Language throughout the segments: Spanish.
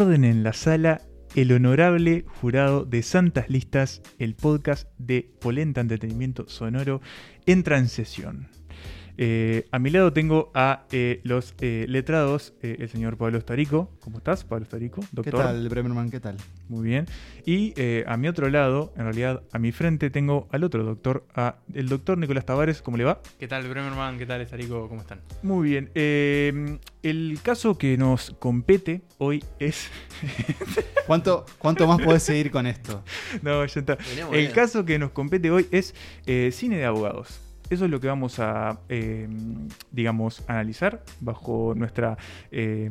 Orden en la sala, el honorable jurado de Santas Listas, el podcast de Polenta Entretenimiento Sonoro, entra en sesión. Eh, a mi lado tengo a eh, los eh, letrados, eh, el señor Pablo Starico. ¿Cómo estás, Pablo Starico? ¿Qué Doctor. tal, Bremerman? ¿Qué tal? Muy bien. Y eh, a mi otro lado, en realidad a mi frente, tengo al otro doctor, a el doctor Nicolás Tavares. ¿Cómo le va? ¿Qué tal, Bremerman? ¿Qué tal, Estarico? ¿Cómo están? Muy bien. Eh, el caso que nos compete hoy es. ¿Cuánto, cuánto más podés seguir con esto? no, ya está. El bien. caso que nos compete hoy es eh, cine de abogados. Eso es lo que vamos a, eh, digamos, analizar bajo nuestra eh,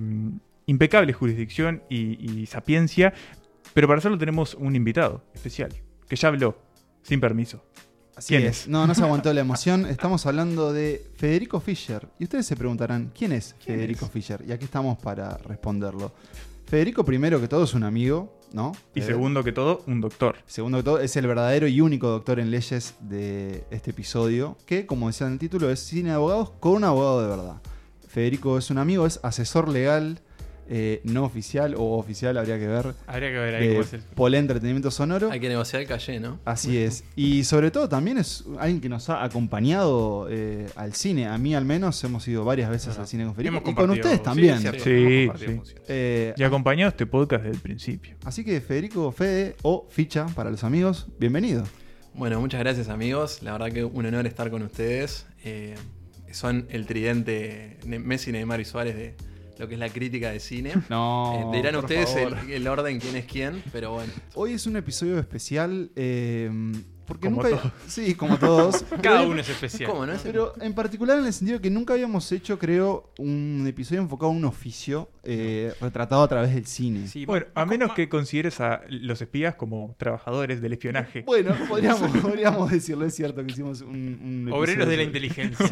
impecable jurisdicción y, y sapiencia. Pero para hacerlo tenemos un invitado especial, que ya habló, sin permiso. Así ¿Quién es. No, no se aguantó la emoción. Estamos hablando de Federico Fischer. Y ustedes se preguntarán, ¿quién es ¿Quién Federico es? Fischer? Y aquí estamos para responderlo. Federico, primero que todo, es un amigo, ¿no? Y Eh, segundo que todo, un doctor. Segundo que todo, es el verdadero y único doctor en leyes de este episodio, que, como decía en el título, es cine de abogados con un abogado de verdad. Federico es un amigo, es asesor legal, eh, no oficial o oficial, habría que ver, Habría que ver ahí es el... Polé Entretenimiento Sonoro. Hay que negociar el calle, ¿no? Así es. Y sobre todo también es alguien que nos ha acompañado eh, al cine. A mí al menos hemos ido varias veces Ajá. al cine con Federico. Hemos Y con ustedes también. Sí, Sí, sí. Eh, Y acompañado este podcast desde el principio. así que Federico Fede o Ficha para los amigos, bienvenido. Bueno, muchas gracias amigos. La verdad que un honor estar con ustedes. Eh, son el tridente Messi, Neymar y Suárez de lo que es la crítica de cine. No. Eh, dirán por ustedes el, favor. el orden quién es quién, pero bueno. Hoy es un episodio especial. eh, porque Como nunca. todos. Sí, como todos. Cada uno es especial. ¿Cómo no es? Pero en particular en el sentido que nunca habíamos hecho, creo, un episodio enfocado en un oficio eh, retratado a través del cine. Sí, Bueno, a menos que consideres a los espías como trabajadores del espionaje. Bueno, podríamos, podríamos decirlo, es cierto que hicimos un, un Obreros de la episodio- inteligencia.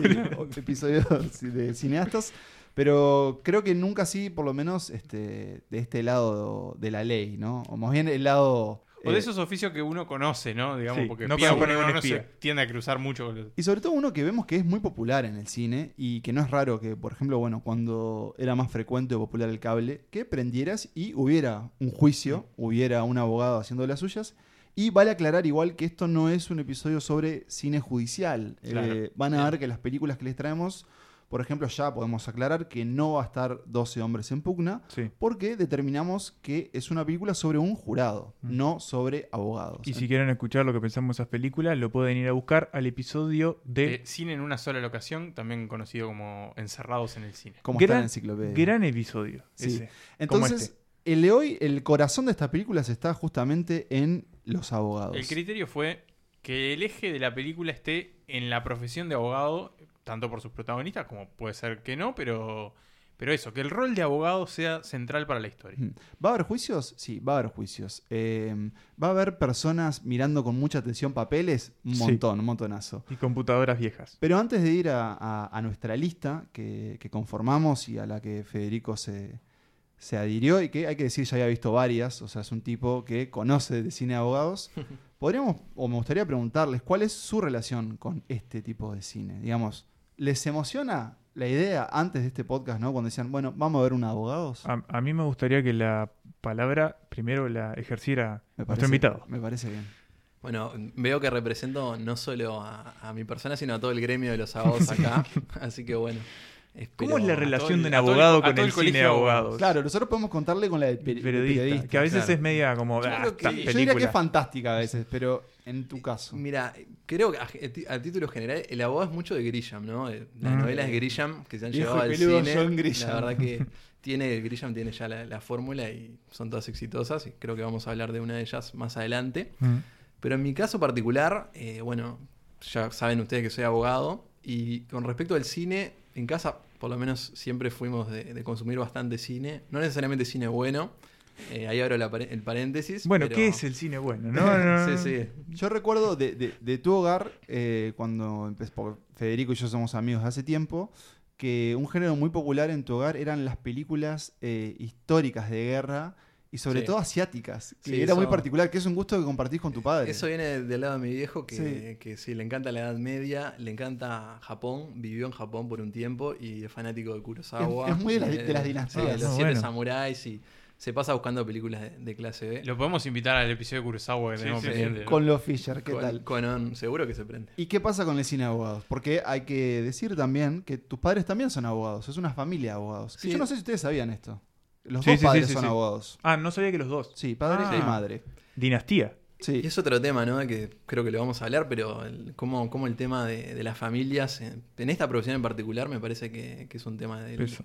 Sí, episodios de cineastas. Pero creo que nunca así, por lo menos, este, de este lado de la ley, ¿no? O más bien el lado. O de eh, esos oficios que uno conoce, ¿no? Digamos, Sí, porque no espía uno ningún no se tiende a cruzar mucho con los... Y sobre todo uno que vemos que es muy popular en el cine y que no es raro que, por ejemplo, bueno, cuando era más frecuente o popular el cable, que prendieras y hubiera un juicio, hubiera un abogado haciendo las suyas. Y vale aclarar igual que esto no es un episodio sobre cine judicial. Claro. Eh, van a ver que las películas que les traemos, por ejemplo, ya podemos aclarar que no va a estar 12 hombres en pugna, Sí. porque determinamos que es una película sobre un jurado, Mm. no sobre abogados. Y si quieren escuchar lo que pensamos de esas películas, lo pueden ir a buscar al episodio de de cine en una sola locación, también conocido como Encerrados en el cine. como está en gran, la enciclopedia. gran episodio. Sí. ese. Entonces, este. el de hoy, el corazón de estas películas está justamente en los abogados. El criterio fue que el eje de la película esté en la profesión de abogado, tanto por sus protagonistas como puede ser que no, pero, pero eso, que el rol de abogado sea central para la historia. ¿Va a haber juicios? Sí, va a haber juicios. Eh, ¿Va a haber personas mirando con mucha atención papeles? Un Sí. montón, un montonazo. Y computadoras viejas. Pero antes de ir a, a- a nuestra lista que, que conformamos y a la que Federico se, se adhirió y que hay que decir ya había visto varias, o sea, es un tipo que conoce de cine de abogados, podríamos, o me gustaría preguntarles, ¿cuál es su relación con este tipo de cine? Digamos, ¿les emociona la idea antes de este podcast, ¿no? Cuando decían, bueno, vamos a ver un abogados. A, a mí me gustaría que la palabra primero la ejerciera me nuestro invitado. Me parece bien. Bueno, veo que represento no solo a, a mi persona, sino a todo el gremio de los abogados acá. Así que bueno. ¿Cómo es la relación el- de un el- abogado con el el cine de colegio de abogados. Claro, nosotros podemos contarle con la de peri- de periodista, periodista. que a veces claro. es media como Yo ah, creo que- esta yo diría que película. es fantástica a veces, pero en tu caso. Mira, creo que a, a título general, el abogado es mucho de Grisham, ¿no? Eh, Las Mm. novelas de Grisham que se han llevado al cine. John Grisham. La verdad que tiene, Grisham tiene ya la, la fórmula y son todas exitosas. Y creo que vamos a hablar de una de ellas más adelante. Mm. Pero en mi caso particular, eh, bueno, ya saben ustedes que soy abogado. Y con respecto al cine, en casa por lo menos siempre fuimos de, de consumir bastante cine. No necesariamente cine bueno. Eh, ahí abro la el paréntesis. Bueno, pero- ¿qué es el cine bueno? No, no, no. sí, sí. Yo recuerdo de, de- de tu hogar, eh, cuando empezó, Federico y yo somos amigos de hace tiempo, que un género muy popular en tu hogar eran las películas eh, históricas de guerra y sobre Sí. todo asiáticas, que Sí, era muy particular, que es un gusto que compartís con tu padre. Eso viene del lado de mi viejo, que Sí. que sí, le encanta la Edad Media, le encanta Japón, vivió en Japón por un tiempo y es fanático de Kurosawa. Es- es muy de las- y de las dinastías. de los Ah, siete samuráis y se pasa buscando películas de, de clase B. Lo podemos invitar al episodio de Kurosawa que Sí, tenemos sí, pendiente. Con los Fisher, ¿qué con, tal? con- seguro que se prende. ¿Y qué pasa con el cine de abogados? Porque hay que decir también que tus padres también son abogados. Es una familia de abogados. Yo no sé si ustedes sabían esto. Los Sí, dos padres sí, son sí. abogados. Ah, no sabía que los dos. Sí, padre Ah. y madre. Dinastía. Sí. Y es otro tema, ¿no? Que creo que lo vamos a hablar, pero el- cómo, cómo el tema de, de las familias, en, en esta profesión en particular, me parece que, que es un tema de Eso.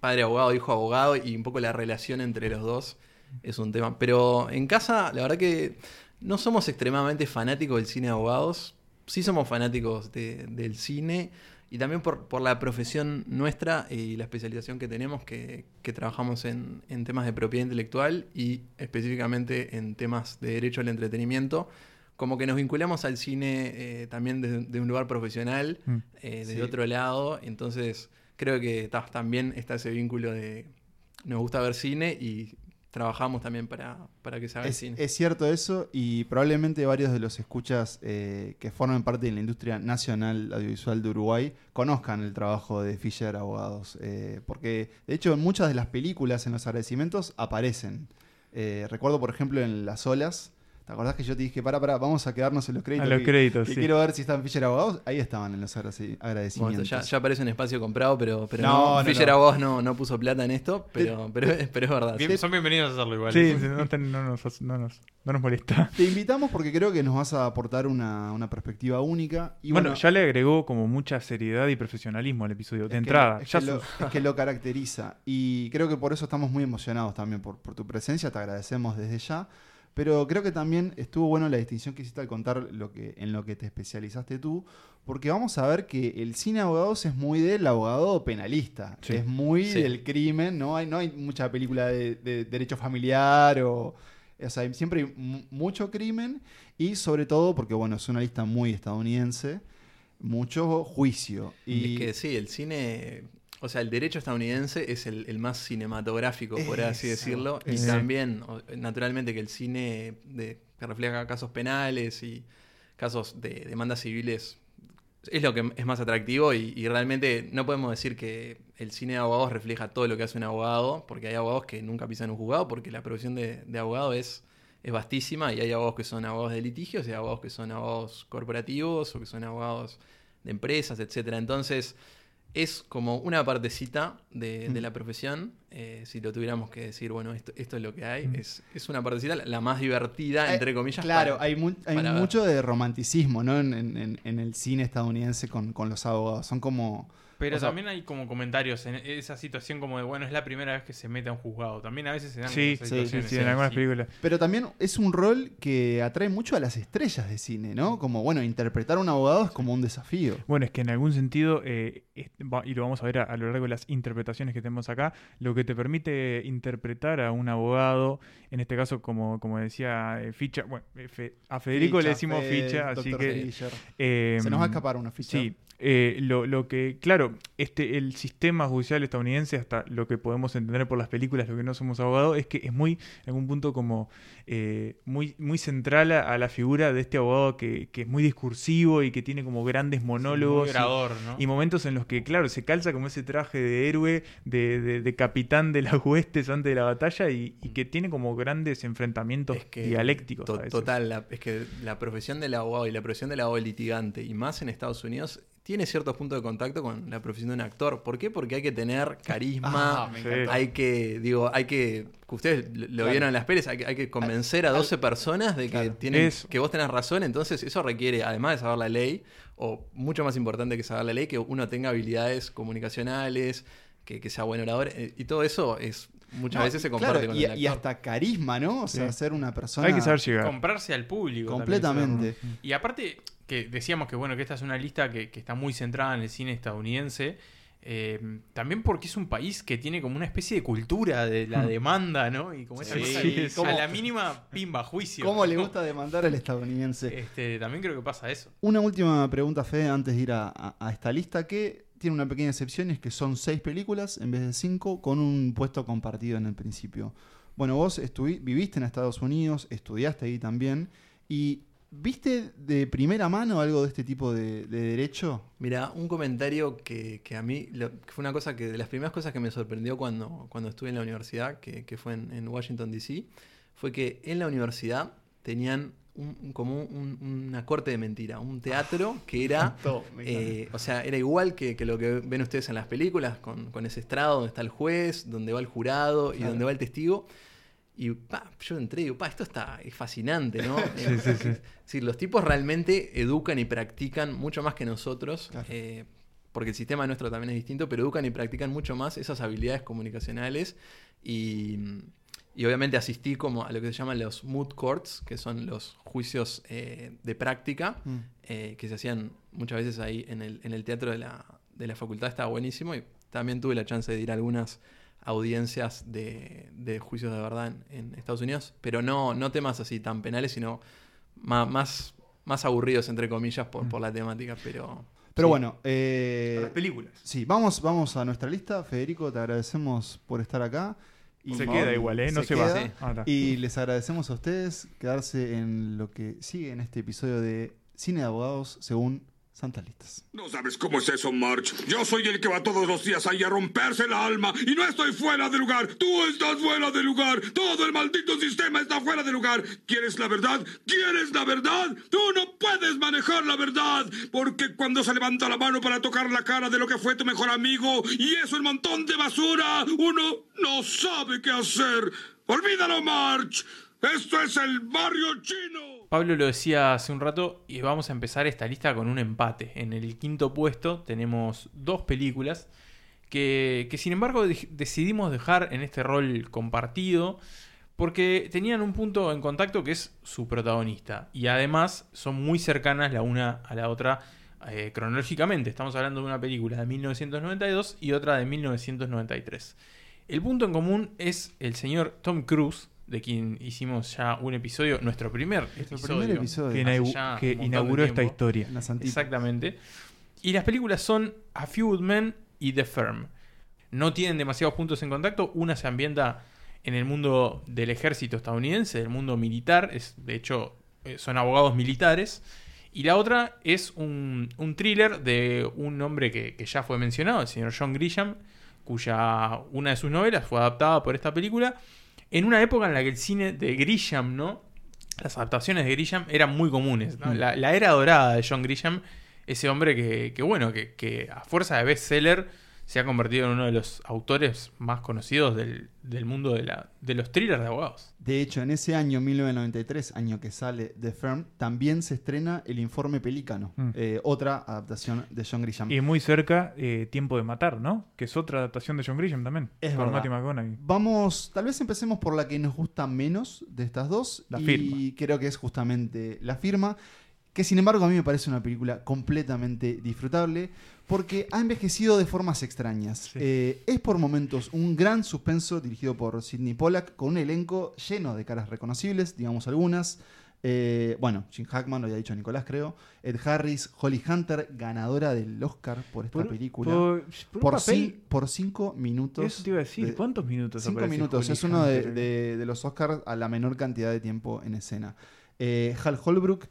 Padre abogado, hijo abogado, y un poco la relación entre los dos es un tema. Pero en casa, la verdad que no somos extremadamente fanáticos del cine de abogados, sí somos fanáticos de- del cine. Y también por, por la profesión nuestra y la especialización que tenemos, que, que trabajamos en, en temas de propiedad intelectual y específicamente en temas de derecho al entretenimiento, como que nos vinculamos al cine eh, también desde de un lugar profesional, Mm. eh, desde Sí. otro lado. Entonces creo que ta, también está ese vínculo de nos gusta ver cine y trabajamos también para, para que se haga el cine. es cierto eso y probablemente varios de los escuchas eh, que forman parte de la industria nacional audiovisual de Uruguay conozcan el trabajo de Fisher Abogados. eh, porque de hecho en muchas de las películas, en los agradecimientos, aparecen. Eh, recuerdo por ejemplo en Las Olas. ¿Te acordás que yo te dije, para, para, vamos a quedarnos en los créditos? A los que- créditos, que sí. quiero ver si están Fisher Abogados. Ahí estaban en los agradeci- Bueno, agradecimientos. ya, ya parece un espacio comprado, pero, pero No, no, no, Fisher no. Abogados no, no puso plata en esto, pero, pero, pero es verdad. Bien- son bienvenidos a hacerlo igual. Sí, sí, no, nos, no nos- no nos molesta. Te invitamos porque creo que nos vas a aportar una, una perspectiva única. Y bueno, bueno, ya le agregó como mucha seriedad y profesionalismo al episodio. De entrada. es, ya que lo, es que lo caracteriza. Y creo que por eso estamos muy emocionados también por, por tu presencia. Te agradecemos desde ya. Pero creo que también estuvo bueno la distinción que hiciste al contar lo que, en lo que te especializaste tú. Porque vamos a ver que el cine de abogados es muy del abogado penalista. Sí. Es muy Sí. del crimen. No hay, no hay mucha película de, de derecho familiar o. O sea, siempre hay mu- mucho crimen y sobre todo porque, bueno, es una lista muy estadounidense, mucho juicio. Y Es que sí, el cine, o sea, el derecho estadounidense es el, el más cinematográfico, por así decirlo. Y también, naturalmente, que el cine de, que refleja casos penales y casos de demandas civiles es lo que es más atractivo y, y realmente no podemos decir que el cine de abogados refleja todo lo que hace un abogado, porque hay abogados que nunca pisan un juzgado, porque la profesión de, de abogado es, es vastísima y hay abogados que son abogados de litigios y hay abogados que son abogados corporativos o que son abogados de empresas, etcétera. Entonces, es como una partecita de, de Mm. la profesión. Eh, si lo tuviéramos que decir, bueno, esto, esto es lo que hay. Mm. Es, es una partecita, la- más divertida, entre comillas. Claro, para- hay, mu- hay ver. mucho de romanticismo ¿no? en, en- el cine estadounidense con, con los abogados. Son como... Pero O sea- también hay como comentarios en esa situación como de, bueno, es la primera vez que se mete a un juzgado. También a veces se dan Sí, esas sí, sí, situaciones, sí, en algunas películas. Pero también es un rol que atrae mucho a las estrellas de cine, ¿no? Como, bueno, interpretar a un abogado es como un desafío. Bueno, es que en algún sentido, eh, y lo vamos a ver a, a lo largo de las interpretaciones que tenemos acá, lo que te permite interpretar a un abogado, en este caso, como, como decía eh, Ficha, bueno, eh, Fe- a Federico le decimos Ficha, así que... Eh, Se nos va a escapar una ficha. Sí, eh, lo, lo que, claro, este, el sistema judicial estadounidense, hasta lo que podemos entender por las películas, lo que no somos abogados, es que es muy, en algún punto, como eh, muy, muy central a, a la figura de este abogado que, que es muy discursivo y que tiene como grandes monólogos. Muy y- ¿no? y momentos en los que, claro, se calza como ese traje de héroe, de, de- de capitán de las huestes antes de la batalla y, y que tiene como grandes enfrentamientos Es que dialécticos. to- a veces. total, la- es que la profesión del abogado y la profesión del abogado litigante, y más en Estados Unidos, tiene ciertos puntos de contacto con la profesión de un actor. ¿Por qué? Porque hay que tener carisma, Ah, hay que, digo, hay que, que ustedes lo- Claro. vieron en las pelis, hay que, hay que convencer a 12 personas de que, Claro. tienen, Es- que vos tenés razón, entonces eso requiere, además de saber la ley, o mucho más importante que saber la ley, que uno tenga habilidades comunicacionales, que, que sea buen orador, eh, y todo eso es muchas No, veces se comparte claro, con y, el actor. y hasta carisma, ¿no? O sea, Sí. ser una persona Hay que saber llegar. Comprarse al público. completamente. Y aparte, que decíamos que bueno, que esta es una lista que, que está muy centrada en el cine estadounidense. eh, también porque es un país que tiene como una especie de cultura de la Hmm. demanda, ¿no? Y como esa Sí, cosa sí, a la mínima pimba juicio. ¿Cómo le gusta demandar al estadounidense? Este, también creo que pasa eso. Una última pregunta, Fede, antes de ir a, a- a esta lista, que tiene una pequeña excepción, es que son seis películas en vez de cinco, con un puesto compartido en el principio. Bueno, vos viviste en Estados Unidos, estudiaste ahí también, y ¿Viste de primera mano algo de este tipo de, de derecho? Mira, un comentario que, que a mí fue una cosa que de las primeras cosas que me sorprendió cuando, cuando estuve en la universidad, que, que fue en Washington DC, fue que en la universidad tenían un, como un- una corte de mentira, un teatro que era, eh, o sea, era igual que, que lo que ven ustedes en las películas, con, con ese estrado donde está el juez, donde va el jurado y donde va el testigo. Y pa, yo entré y digo, pa, esto está es fascinante, ¿no? Sí, sí, sí. Es decir, los tipos realmente educan y practican mucho más que nosotros, Claro. eh, porque el sistema nuestro también es distinto, pero educan y practican mucho más esas habilidades comunicacionales y, y obviamente asistí como a lo que se llaman los moot courts, que son los juicios eh, de práctica, Mm. eh, que se hacían muchas veces ahí en el, en el teatro de la, de la facultad, estaba buenísimo y también tuve la chance de ir a algunas audiencias de, de juicios de verdad en, en Estados Unidos, pero no, no temas así tan penales, sino ma- más, más, aburridos, entre comillas, por, Mm. por la temática, pero... Pero sí. bueno, eh, Las películas. sí, vamos, vamos a nuestra lista. Federico, te agradecemos por estar acá. Y- Se queda igual, ¿eh? No se, se va. Sí. Ah. Y les agradecemos a ustedes quedarse en lo que sigue en este episodio de Cine de Abogados según Santas Listas. No sabes cómo es eso, March. Yo soy el que va todos los días ahí a romperse el alma y no estoy fuera de lugar. Tú estás fuera de lugar. Todo el maldito sistema está fuera de lugar. ¿Quieres la verdad? ¿Quieres la verdad? Tú no puedes manejar la verdad porque cuando se levanta la mano para tocar la cara de lo que fue tu mejor amigo y eso el montón de basura, uno no sabe qué hacer. Olvídalo, March. Esto es el barrio chino. Pablo lo decía hace un rato y vamos a empezar esta lista con un empate. En el quinto puesto tenemos dos películas que, sin embargo de- decidimos dejar en este rol compartido porque tenían un punto en contacto que es su protagonista y además son muy cercanas la una a la otra eh, cronológicamente. Estamos hablando de una película de 1992 y otra de 1993. El punto en común es el señor Tom Cruise, de quien hicimos ya un episodio, nuestro primer Nuestro episodio. primer episodio. que, inau- que inauguró esta historia. Exactamente. Y las películas son A Few Good Men y The Firm. No tienen demasiados puntos en contacto. Una se ambienta en el mundo del ejército estadounidense, del mundo militar. Es, de hecho, eh, son abogados militares. Y la otra es un, un thriller de un hombre que, que ya fue mencionado, el señor John Grisham, cuya una de sus novelas fue adaptada por esta película. En una época en la que el cine de Grisham, ¿no? Las adaptaciones de Grisham eran muy comunes. ¿no? Mm. La, la era dorada de John Grisham, ese hombre que, que, bueno, que, que a fuerza de bestseller se ha convertido en uno de los autores más conocidos del, del mundo de, la, de los thrillers de abogados. De hecho, en ese año, 1993, año que sale The Firm, también se estrena El Informe Pelícano, Mm. eh, otra adaptación de John Grisham. Y muy cerca, eh, Tiempo de Matar, ¿no? Que es otra adaptación de John Grisham también. Es verdad. McConaughey. Vamos, tal vez empecemos por la que nos gusta menos de estas dos. La y firma. creo que es justamente La Firma, que sin embargo a mí me parece una película completamente disfrutable porque ha envejecido de formas extrañas. Sí. Eh, es por momentos un gran suspenso dirigido por Sidney Pollack con un elenco lleno de caras reconocibles, digamos algunas. Eh, bueno, Jim Hackman, lo había dicho Nicolás, creo. Ed Harris, Holly Hunter, ganadora del Oscar por esta Por- película. Por, por por, papel- por cinco minutos. Eso te iba a decir. de- ¿Cuántos minutos Cinco minutos. Holly Es uno de, Hunter? de- de los Oscars a la menor cantidad de tiempo en escena. Eh, Hal Holbrook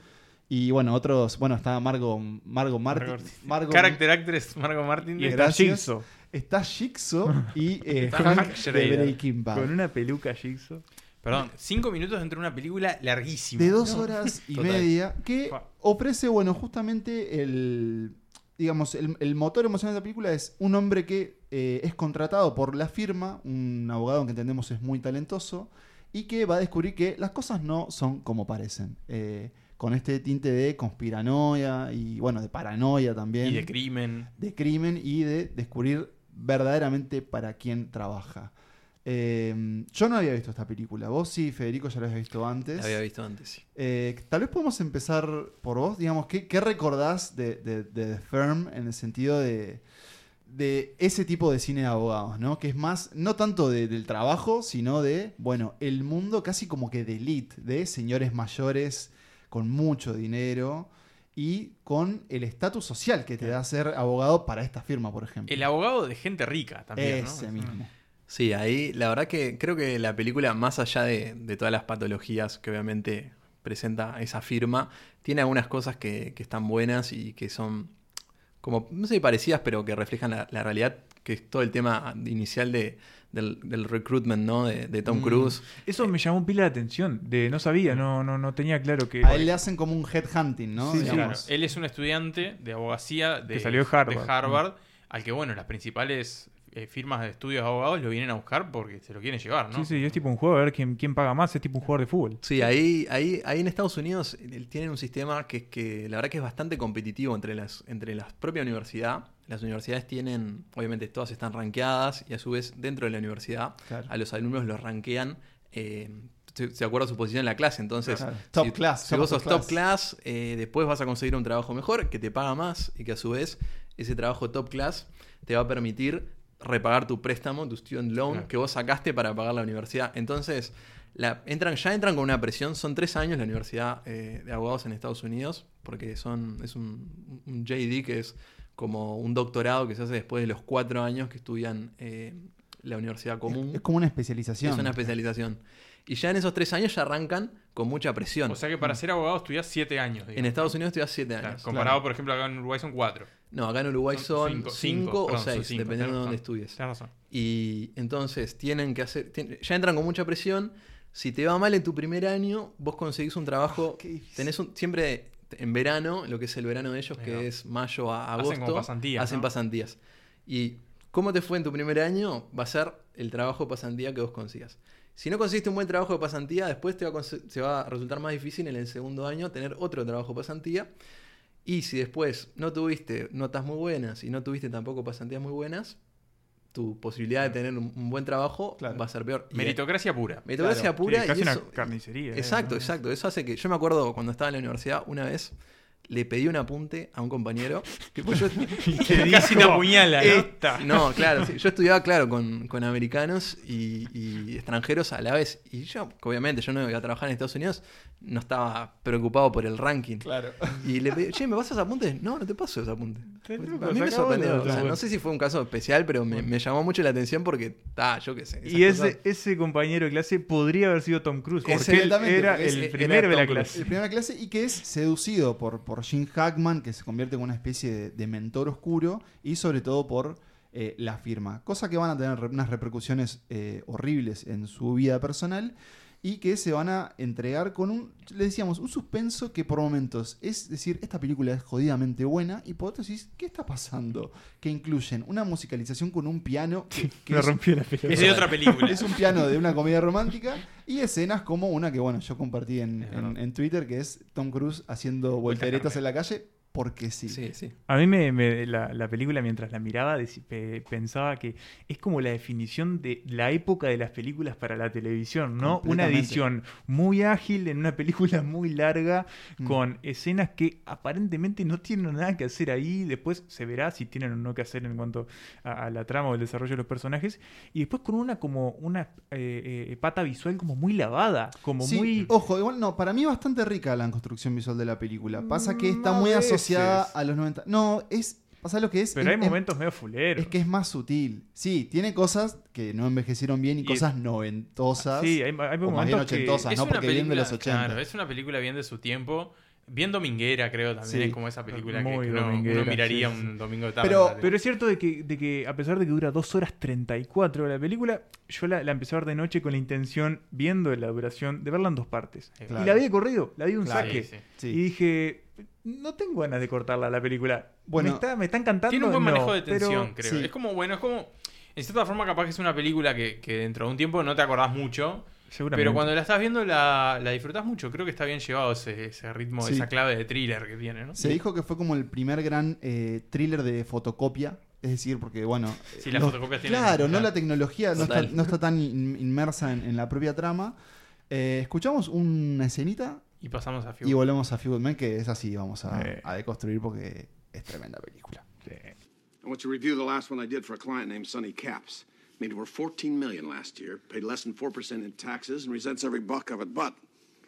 y bueno, otros. Bueno, está Margot, Margot Martin. Margot- Margot- Character actress Margot Martin. Y está. Jigsaw. Está Jigsaw y eh, Está Hank de Schrader. Breaking Bad. Con una peluca Jigsaw. Perdón, cinco minutos dentro de una película larguísima. de dos No. horas y Total. media que ofrece, bueno, justamente el, digamos, el, el motor emocional de la película es un hombre que eh, es contratado por la firma, un abogado que entendemos es muy talentoso, y que va a descubrir que las cosas no son como parecen. Eh, con este tinte de conspiranoia y, bueno, de paranoia también. Y de crimen. de crimen y de descubrir verdaderamente para quién trabaja. Eh, yo no había visto esta película. Vos sí, Federico, ya la habías visto antes. La había visto antes, sí. Eh, tal vez podemos empezar por vos. Digamos, ¿qué, qué recordás de, de- de The Firm en el sentido de, de ese tipo de cine de abogados? ¿no? Que es más, no tanto de- del trabajo, sino de, bueno, el mundo casi como que de elite, de señores mayores con mucho dinero y con el estatus social que te da ser abogado para esta firma, por ejemplo. El abogado de gente rica también, ¿no? Ese mismo. Sí, ahí la verdad que creo que la película, más allá de, de todas las patologías que obviamente presenta esa firma, tiene algunas cosas que, que están buenas y que son como, no sé, parecidas, pero que reflejan la, la realidad, que es todo el tema inicial de, del, del recruitment, ¿no? De, de Tom Mm. Cruise. Eso me llamó pila de atención. De, no sabía, no, no, no tenía claro que. A él le hacen como un headhunting, ¿no? Sí, sí. Claro, él es un estudiante de abogacía de, Que salió de Harvard. Harvard, al que, bueno, las principales eh, firmas de estudios de abogados lo vienen a buscar porque se lo quieren llevar, ¿no? Sí, sí, es tipo un juego a ver quién, quién paga más. Es tipo un jugador de fútbol. Sí, ahí, ahí, ahí en Estados Unidos tienen un sistema que, que la verdad que es bastante competitivo entre las, entre las propias universidades. Las universidades tienen, obviamente todas están rankeadas y a su vez dentro de la universidad Claro. a los alumnos los rankean eh, de de acuerdo a su posición en la clase. Entonces, Claro. Top si, class, si top vos sos class. top class, eh, después vas a conseguir un trabajo mejor que te paga más y que a su vez ese trabajo top class te va a permitir repagar tu préstamo, tu student loan Claro. que vos sacaste para pagar la universidad. Entonces, la, entran, ya entran con una presión. Son tres años la universidad eh, de abogados en Estados Unidos, porque son, es un, un JD que es como un doctorado que se hace después de los cuatro años que estudian eh, la universidad común. Es como una especialización. Es una especialización. Y ya en esos tres años ya arrancan con mucha presión. O sea que para ser abogado estudias siete años. en. Estados Unidos estudias siete Claro, años. comparado, por ejemplo, acá en Uruguay son cuatro. No, acá en Uruguay Son son cinco, cinco, cinco, o perdón, son seis, cinco, dependiendo de dónde estudies. Razón. Y entonces tienen que hacer. ya entran con mucha presión. Si te va mal en tu primer año, vos conseguís un trabajo. difícil. tenés un, siempre en verano, lo que es el verano de ellos, que es mayo a Hacen agosto. como pasantías, Hacen ¿no? pasantías. Y cómo te fue en tu primer año va a ser el trabajo de pasantía que vos consigas. Si no conseguiste un buen trabajo de pasantía, después te va a, se va a resultar más difícil en el segundo año tener otro trabajo de pasantía. Y si después no tuviste notas muy buenas y no tuviste tampoco pasantías muy buenas, tu posibilidad de tener un, buen trabajo Claro. va a ser peor. Y- Meritocracia pura. Meritocracia Claro. pura Sí, y casi eso- una carnicería. eh, Exacto, ¿no? exacto. Eso hace que. Yo me acuerdo cuando estaba en la universidad, una vez le pedí un apunte a un compañero. Que pues yo, Te Casi te dijo, apuñala, ¿no? Esta. no, claro, sí. yo estudiaba, claro, con, con americanos y, y extranjeros a la vez. Y yo, obviamente, yo no iba a trabajar en Estados Unidos, no estaba preocupado por el ranking. Claro. Y le pedí, che, ¿me pasas apuntes? No, no te paso ese Te A mí me sorprendió. O sea, no sé si fue un caso especial, pero me, me llamó mucho la atención porque, ah, yo qué sé. Y ese, cosas- ese compañero de clase podría haber sido Tom Cruise. Porque él era porque el era primero de la clase. El primera clase y que es seducido por, por Jim Hackman, que se convierte en una especie de, de mentor oscuro, y sobre todo por eh, la firma. Cosa que van a tener re- unas repercusiones eh, horribles en su vida personal y que se van a entregar con un, le decíamos, un suspenso que por momentos es decir, esta película es jodidamente buena y por otros decís, ¿qué está pasando? Que incluyen una musicalización con un piano que, que Me es- rompió la pelota. Es de otra película. es un piano de una comedia romántica y escenas como una que, bueno, yo compartí en, en- Twitter, que es Tom Cruise haciendo volteretas en la calle porque sí. Sí, sí. A mí me, me- la, la película, mientras la miraba, pensaba que es como la definición de la época de las películas para la televisión, ¿no? Una edición muy ágil en una película muy larga, Mm. con escenas que aparentemente no tienen nada que hacer ahí. Después se verá si tienen o no que hacer en cuanto a, a la trama o el desarrollo de los personajes. Y después con una como una eh, eh, pata visual como muy lavada, como Sí, muy... ojo, igual no, para mí es bastante rica la construcción visual de la película. Pasa que está muy veces. Asociada a los 90. No, es. Pasa lo que es. Pero es- hay es- momentos medio fuleros. Es que es más sutil. Sí, tiene cosas que no envejecieron bien y, Y- cosas noventosas. Sí, hay, hay o más bien momentos que... ochentosas, Es ¿no? una Porque vienen de los película- 80. Claro, es una película bien de su tiempo. Bien dominguera, creo, también. Sí. Es como esa película que, Muy que uno, miraría sí, sí. un domingo de tarde. Pero-. Pero es cierto de que, de que a pesar de que dura 2 horas 34 la película, yo la, la empecé a ver de noche con la intención, viendo la duración, de verla en dos partes. Claro. Y la vi de corrido, la vi de un Claro. saque. Sí, sí. Sí. Y dije, no tengo ganas de cortarla la película. Bueno, me, está, me está encantando. Tiene un buen no, manejo de pero- tensión, creo. sí. Es como, bueno, es como. En cierta forma, capaz que es una película que, que dentro de un tiempo no te acordás mucho. Seguramente. Pero cuando la estás viendo la, la disfrutás mucho. Creo que está bien llevado ese, ese ritmo, Sí. esa clave de thriller que tiene, ¿no? Se dijo que fue como el primer gran eh, thriller de fotocopia. Es decir, porque bueno. Sí, las los- fotocopias tienen- Claro, no la tecnología no está, no está tan in- inmersa en, en la propia trama. Eh, escuchamos una escenita Y pasamos a y Fury. volvemos a Fleetwood Mac, que es así, vamos a, Eh. a deconstruir porque es tremenda película. Sí. I want to review the last one I did for a client named Sonny Caps. Made over 14 million last year, paid less than 4% in taxes, and resents every buck of it. But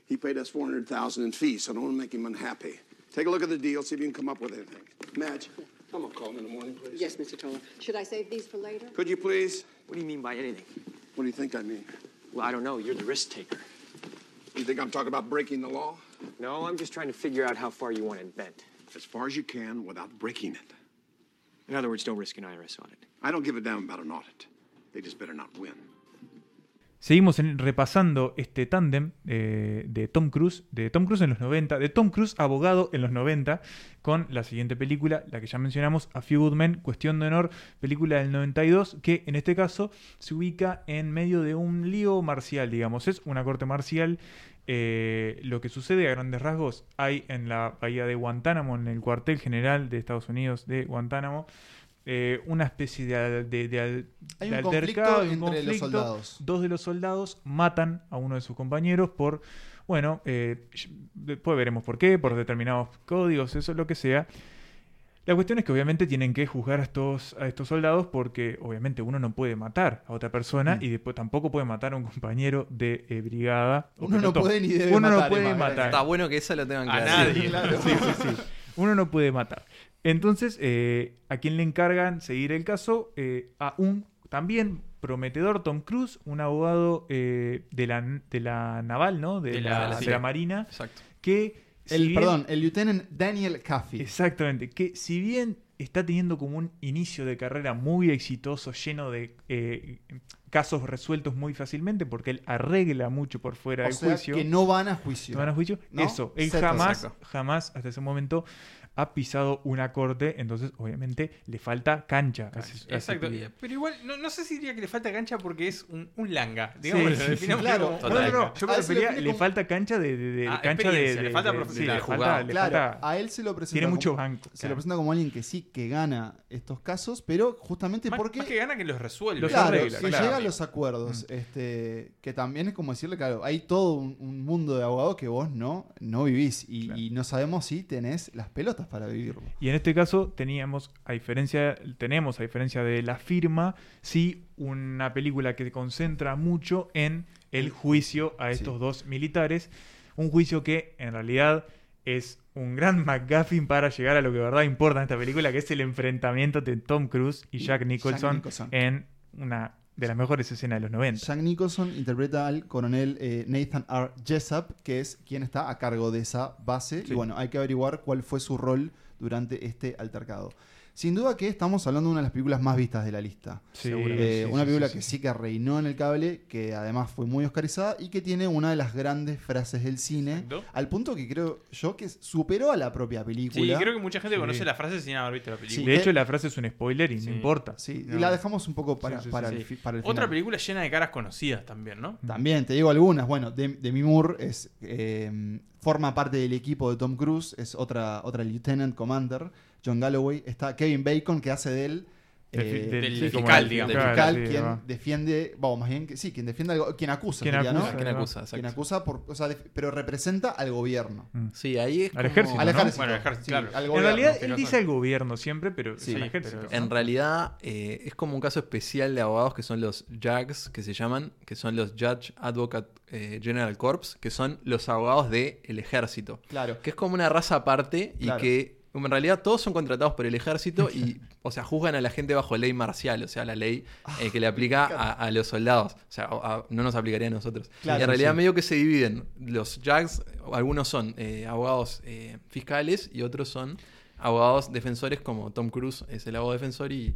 he paid us 400,000 in fees, so I don't want to make him unhappy. Take a look at the deal, see if you can come up with anything. Madge, I'm gonna call him in the morning, please. Yes, Mr. Toller. Should I save these for later? Could you please? What do you mean by anything? What do you think I mean? Well, I don't know. You're the risk taker. You think I'm talking about breaking the law? No, I'm just trying to figure out how far you want it bent. As far as you can without breaking it. In other words, don't risk an IRS audit. I don't give a damn about an audit. They just better not win. Seguimos en- repasando este tándem eh, de Tom Cruise, de Tom Cruise en los 90, de Tom Cruise abogado en los 90, con la siguiente película, la que ya mencionamos, A Few Good Men, Cuestión de Honor, película del 92, que en este caso se ubica en medio de un lío marcial, digamos, es una corte marcial. eh, lo que sucede a grandes rasgos hay en la bahía de Guantánamo, en el cuartel general de Estados Unidos de Guantánamo, eh, una especie de, de, de al- Hay de un conflicto altercado, un entre los soldados. Dos de los soldados matan a uno de sus compañeros por, bueno, eh, después veremos por qué, por determinados códigos, eso lo que sea. La cuestión es que obviamente tienen que juzgar a estos, a estos soldados porque obviamente uno no puede matar a otra persona Mm. y después tampoco puede matar a un compañero de eh, brigada. o Uno no puede ni debe Uno matar, no puede matar. Está bueno que esa lo tengan A claro. nadie. Claro. Sí, sí, sí. Uno no puede matar. Entonces, eh, ¿a quién le encargan seguir el caso? Eh, a un también prometedor Tom Cruise, un abogado eh, de, la, de la naval, ¿no? De, De la, la- de sí. la Marina, Exacto. que... si El, bien- perdón, el lieutenant Daniel Caffey. Exactamente, que si bien está teniendo como un inicio de carrera muy exitoso, lleno de eh, casos resueltos muy fácilmente, porque él arregla mucho por fuera O del sea, juicio. que no van a juicio. ¿No van a juicio? ¿No? Eso, él jamás, Exacto. jamás hasta ese momento ha pisado una corte, entonces obviamente le falta cancha. Exacto. Pero igual, no, no sé si diría que le falta cancha porque es un, un langa. Digamos, sí, sí, claro. No, no, no, yo me A él se le refería, le como- falta cancha de, de- de- Ah, cancha de, de- le jugar. falta, le Claro, falta- a él se lo presenta tiene como- mucho banco. Se lo presenta como alguien que sí, que gana estos casos, pero justamente Más, porque... más que gana que los resuelve. Los claro, arregla, que claro. llega a los acuerdos, este, que también es como decirle, claro, hay todo un, un mundo de abogados que vos no, no vivís y, Claro. y no sabemos si tenés las pelotas para vivirlo. Y en este caso teníamos, a diferencia, tenemos, a diferencia de la firma, sí una película que se concentra mucho en el juicio a estos Sí. dos militares. Un juicio que en realidad es un gran McGuffin para llegar a lo que de verdad importa en esta película, que es el enfrentamiento de Tom Cruise y Jack Nicholson. en una de las mejores escenas de los 90. Jack Nicholson interpreta al coronel eh, Nathan R. Jessup, que es quien está a cargo de esa base. Sí. Y bueno, hay que averiguar cuál fue su rol durante este altercado. Sin duda que estamos hablando de una de las películas más vistas de la lista. Sí, Eh, sí, una sí, película sí, que sí. sí que reinó en el cable, que además fue muy oscarizada y que tiene una de las grandes frases del cine, al punto que creo yo que superó a la propia Sí, película. creo que mucha gente Sí. conoce la frase sin haber visto la película. Sí. De eh, hecho, la frase es un spoiler y sí. no importa. Sí, No. y la dejamos un poco para, Sí, sí, para, sí, el, sí. para el Otra final. película llena de caras conocidas también, ¿no? También, te digo algunas. Bueno, de- Demi Moore es, eh, forma parte del equipo de Tom Cruise, es otra, otra Lieutenant Commander. John Galloway. Está Kevin Bacon, que hace de él. Del eh, del- del fiscal, el digamos. del fiscal, sí, quien va. defiende, vamos, más bien, sí, quien defiende algo, quien acusa, Quien sería, ¿no? acusa, ¿Quién Ahí va. acusa? Quien acusa, por, o sea, def- pero representa al gobierno. Mm. Sí, ahí es Al ejército, Al ¿no? Bueno, al ejército, Sí, claro. al En realidad, él dice al gobierno siempre, pero Sí, es el ejército. pero- ¿no? En realidad eh, es como un caso especial de abogados que son los JAGs, que se llaman, que son los Judge Advocate eh, General Corps, que son los abogados del ejército. Claro. Que es como una raza aparte y Claro. que en realidad todos son contratados por el ejército y, o sea, juzgan a la gente bajo ley marcial, o sea, la ley eh, que le aplica a, a los soldados. O sea, a- a- no nos aplicaría a nosotros. Claro, y en realidad sí. medio que se dividen. Los JAGs, algunos son eh, abogados eh, fiscales y otros son abogados defensores como Tom Cruise es el abogado defensor y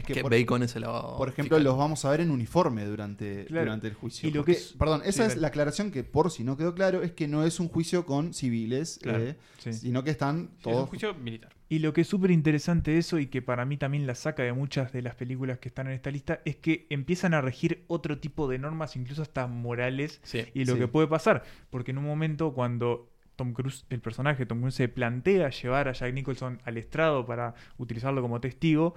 Es que, que, por, Bacon es el abogado. por ejemplo, fiscal. los vamos a ver en uniforme durante, Claro. durante el juicio. Y lo Porque- que es- perdón, esa sí, es la aclaración que, por si no quedó claro, es que no es un juicio con civiles, Claro, eh, sí. sino que están Sí, es todos un juicio militar. Y lo que es súper interesante eso y que para mí también la saca de muchas de las películas que están en esta lista es que empiezan a regir otro tipo de normas, incluso hasta morales, Sí. y lo Sí. que puede pasar. Porque en un momento cuando Tom Cruise, el personaje Tom Cruise se plantea llevar a Jack Nicholson al estrado para utilizarlo como testigo,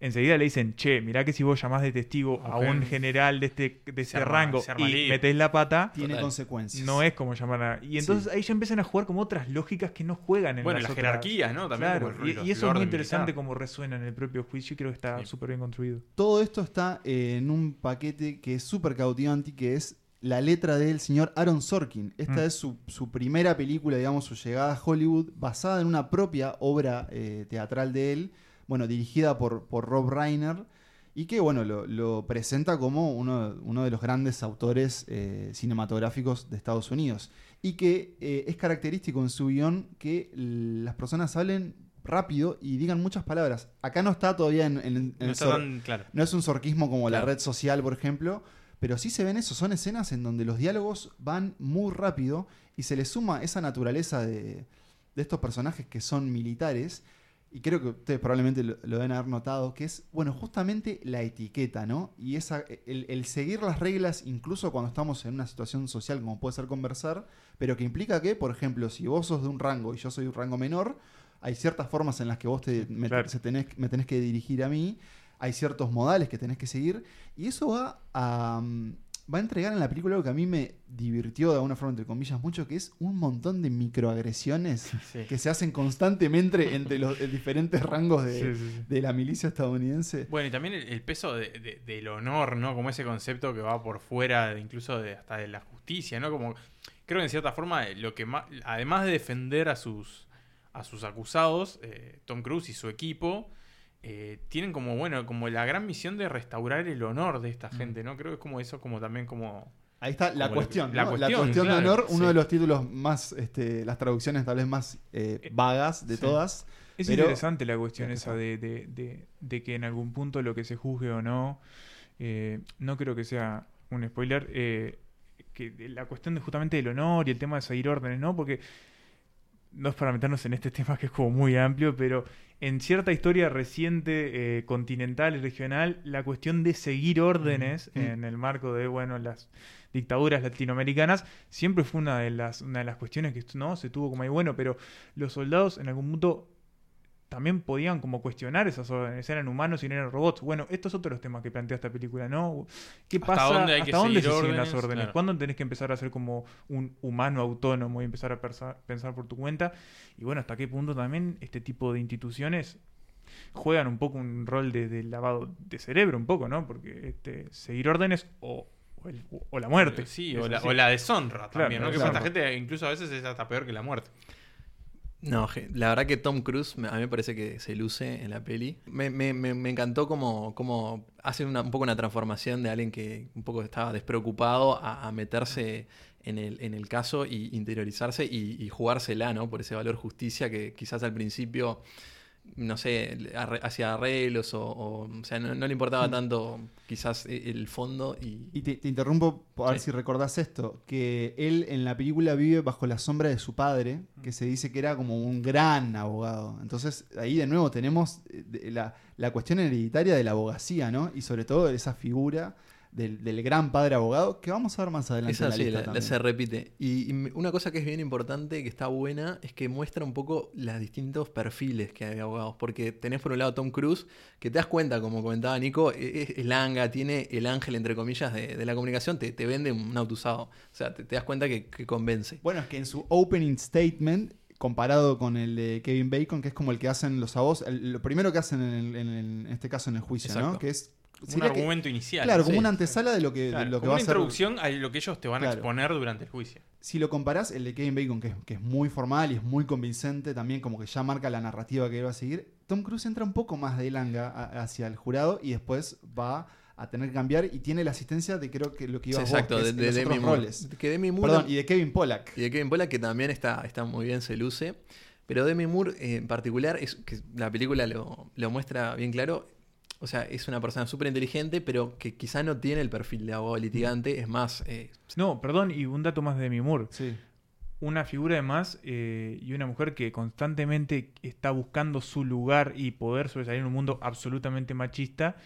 enseguida le dicen, che, mirá que si vos llamás de testigo a un general de este, de este arma- rango y metés la pata, tiene Total. consecuencias. no es como llamar a... Y entonces ahí ya empiezan a jugar como otras lógicas que no juegan en Bueno, las las otras- jerarquías, ¿no? También Claro, como el- y, y eso es muy interesante militar. como resuena en el propio juicio y creo que está Sí. súper bien construido. Todo esto está en un paquete que es súper cautivante y que es la letra del señor Aaron Sorkin. Esta Mm. es su, su primera película, digamos, su llegada a Hollywood, basada en una propia obra eh, teatral de él, bueno, dirigida por, por Rob Reiner. y que bueno, lo, lo presenta como uno, uno de los grandes autores eh, cinematográficos de Estados Unidos. Y que eh, es característico en su guion que las personas hablen rápido y digan muchas palabras. Acá no está todavía en, en- en No el está tan claro. no es un sorquismo como la red social, por ejemplo, pero sí se ven eso. Son escenas en donde los diálogos van muy rápido y se le suma esa naturaleza de, de estos personajes que son militares. Y creo que ustedes probablemente lo, lo deben haber notado, que es, bueno, justamente la etiqueta, ¿no? Y esa, el, el seguir las reglas, incluso cuando estamos en una situación social como puede ser conversar, pero que implica que, por ejemplo, si vos sos de un rango y yo soy de un rango menor, hay ciertas formas en las que vos te, me, Claro. se tenés, me tenés que dirigir a mí, hay ciertos modales que tenés que seguir, y eso va a, va a entregar en la película algo que a mí me divirtió de alguna forma, entre comillas, mucho, que es un montón de microagresiones Sí. que se hacen constantemente entre los diferentes rangos de, Sí, sí, sí. de la milicia estadounidense. Bueno, y también el, el peso de- de- del honor, ¿no? Como ese concepto que va por fuera incluso de, hasta de la justicia, ¿no? Como creo que en cierta forma eh, lo que más, además de defender a sus a sus acusados, eh, Tom Cruise y su equipo eh, tienen como bueno como la gran misión de restaurar el honor de esta gente, ¿no? Creo que es como eso, como también como Ahí está la Como la- cuestión, la cuestión, de honor, uno sí. de los títulos más, este, las traducciones tal vez más eh, vagas de Sí. todas. Es Pero- interesante la cuestión esa de, de- de- de que en algún punto lo que se juzgue o no, eh, no creo que sea un spoiler, eh, que la cuestión de justamente del honor y el tema de seguir órdenes, ¿no? Porque no es para meternos en este tema que es como muy amplio, pero en cierta historia reciente, eh, continental y regional, la cuestión de seguir órdenes Mm. en el marco de, bueno, las dictaduras latinoamericanas, siempre fue una de las, una de las cuestiones que no se tuvo como ahí, bueno, pero los soldados en algún punto también podían como cuestionar esas órdenes, eran humanos y no eran robots. Bueno, estos son otros temas que plantea esta película, ¿no? ¿Qué ¿Hasta pasa? dónde hay que ¿Hasta dónde se siguen las órdenes? Claro. ¿Cuándo tenés que empezar a ser como un humano autónomo y empezar a pensar por tu cuenta? Y bueno, ¿hasta qué punto también este tipo de instituciones juegan un poco un rol de, de lavado de cerebro, un poco, ¿no? Porque este, seguir órdenes o, o, el- o la muerte. Sí, o la, o la deshonra Claro, también, ¿no? Que para esta gente incluso a veces es hasta peor que la muerte. No, la verdad que Tom Cruise a mí me parece que se luce en la peli. Me, me- me- encantó como, como hace una- un poco una transformación de alguien que un poco estaba despreocupado a, a meterse en el, en el caso y interiorizarse y, y jugársela, ¿no? Por ese valor justicia que quizás al principio, no sé, hacía arreglos o, o, o sea, no, no le importaba tanto quizás e- el fondo y... Y te, te interrumpo a ver si recordás esto, que él en la película vive bajo la sombra de su padre, que se dice que era como un gran abogado. Entonces ahí de nuevo tenemos eh, de- la, la cuestión hereditaria de la abogacía, ¿no? Y sobre todo esa figura del, del gran padre abogado, que vamos a ver más adelante Esa en la sí, lista la- la- se repite. Y, una cosa que es bien importante, que está buena, es que muestra un poco los distintos perfiles que hay de abogados. Porque tenés por un lado Tom Cruise, que te das cuenta, como comentaba Nico, e- es, es langa, tiene el ángel, entre comillas, de, de la comunicación, te, te vende un auto usado. O sea, te, te das cuenta que, que convence. Bueno, es que en su opening statement, comparado con el de Kevin Bacon, que es como el que hacen los abogados, el- lo primero que hacen en, el- en el- en este caso en el juicio, ¿no? Que es... Un que- argumento inicial. Claro, como sí. una antesala de lo que, de lo que como va a una ser... introducción a lo que ellos te van a exponer durante el juicio. Si lo comparás, el de Kevin Bacon, que es, que es muy formal y es muy convincente, también como que ya marca la narrativa que va a seguir, Tom Cruise entra un poco más de langa a- hacia el jurado y después va a tener que cambiar y tiene la asistencia de creo que lo que Sí, iba exacto, vos, que de, es de los Demi Moore. roles. Que Demi Moore Perdón, y de Kevin Pollack. Y de Kevin Pollak, que también está, está muy bien, se luce. Pero Demi Moore eh, en particular, es que la película lo, lo muestra bien claro. O sea, es una persona súper inteligente, pero que quizá no tiene el perfil de abogado litigante. Es más, eh, No, perdón, y un dato más de mi Moore. Sí. una figura además eh, y una mujer que constantemente está buscando su lugar y poder sobresalir en un mundo absolutamente machista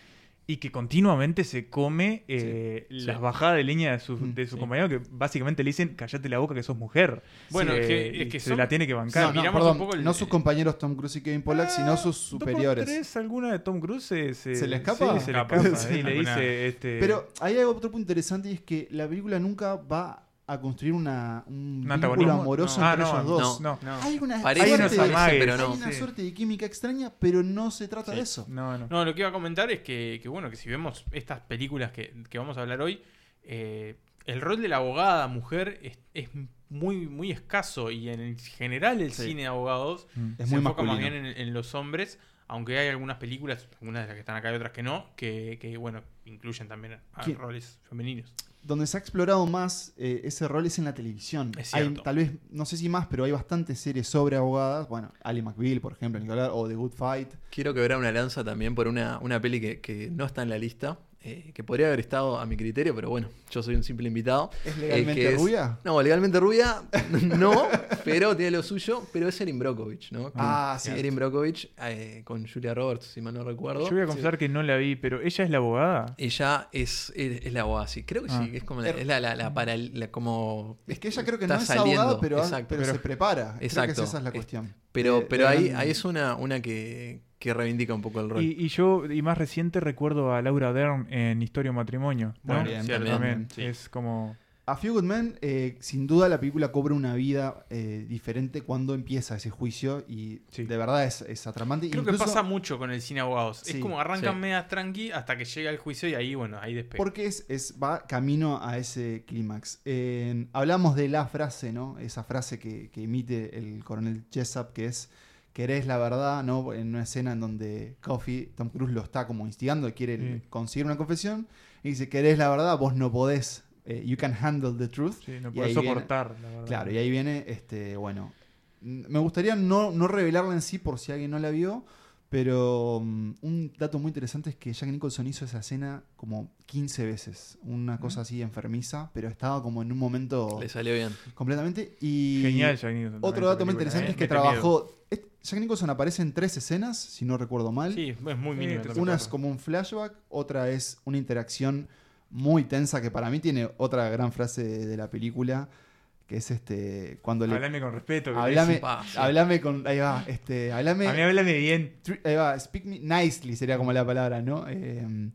y que continuamente se come eh, las sí. bajadas de línea de su, Mm, de su sí. compañero que básicamente le dicen callate la boca que sos mujer. Bueno, Sí, es que- eh, es que se son- la tiene que bancar. No, no, miramos perdón, un poco el- no sus compañeros Tom Cruise y Kevin Pollack, sino Ah, sus superiores. tres, alguna de Tom Cruise se, ¿Se le escapa? Sí, se le Escapa. y le dice este, Pero hay otro punto interesante y es que la película nunca va a construir una, un ¿Un vínculo amoroso No. entre Ah, no, ellos dos. no. No. Hay una, Parece, suerte, amagues, pero hay no. una Sí. suerte de química extraña, pero no se trata Sí. de eso. No, no. No, lo que iba a comentar es que, que, bueno, que si vemos estas películas que, que vamos a hablar hoy, eh, el rol de la abogada mujer es, es muy, muy escaso y en general el Sí. cine de abogados Mm. Es se muy enfoca más bien en, en los hombres Aunque hay algunas películas, algunas de las que están acá y otras que no, que, que, bueno, incluyen también a roles femeninos. Donde se ha explorado más eh, ese rol es en la televisión. Es Hay, cierto. tal vez, no sé si más, pero hay bastantes series sobre abogadas. Bueno, Ali McBeal, por ejemplo, que o The Good Fight. Quiero quebrar una lanza también por una, una peli que, que no está en la lista, eh, que podría haber estado a mi criterio, pero bueno, yo soy un simple invitado. ¿Es eh, legalmente es- rubia? No, legalmente rubia, no, pero tiene lo suyo, pero es Erin Brockovich, ¿no? Ah, sí. Erin Brockovich eh, con Julia Roberts, si mal no recuerdo. Yo voy a confesar que no la vi, pero ella es la abogada. Ella es, es, es la abogada, sí. Creo que Ah. sí, que es como la, Er- es la, la, la para la- como Es que ella creo que está no es saliendo, abogada, pero, exacto. pero, Pero- se prepara. Creo que Exacto. esa es la Es- cuestión. Pero, De- pero de ahí, ahí es una, una que, que reivindica un poco el rol. Y, y yo, y más reciente, recuerdo a Laura Dern en Historia o Matrimonio. ¿no? Bueno, Bien, cierto. También Sí. es como. A Few Good Men, eh, sin duda la película cobra una vida eh, diferente cuando empieza ese juicio y Sí. de verdad es, es atrapante. Creo Incluso que pasa mucho con el cine abogados. Sí, es como arrancan sí. medias tranqui hasta que llega el juicio y ahí, bueno, ahí despega. Porque es, es- va camino a ese clímax. Eh, hablamos de la frase, ¿no? Esa frase que, que emite el coronel Jessup, que es querés la verdad, ¿no? En una escena en donde Coffee, Tom Cruise lo está como instigando, quiere Sí. conseguir una confesión, y dice, querés la verdad, vos no podés, eh, you can handle the truth. Sí, no viene- soportar, la verdad. Claro, y ahí viene, este, bueno, me gustaría no, no revelarla en sí por si alguien no la vio, pero mm, un dato muy interesante es que Jack Nicholson hizo esa escena como 15 veces, una cosa así enfermiza, pero estaba como en un momento Le salió bien. completamente y Genial, Jack Nicholson. otro dato muy interesante ¿eh? es que trabajó, Jack Nicholson aparece en tres escenas, si no recuerdo mal. Sí, es muy mínimo. Una es como un flashback, otra es una interacción muy tensa que para mí tiene otra gran frase de, de la película, que es este cuando le Hablame con respeto. que Hablame, hablame con. Ahí va, este. Hablame. A mí háblame bien. ahí va, speak me nicely sería como la palabra, ¿no? Eh,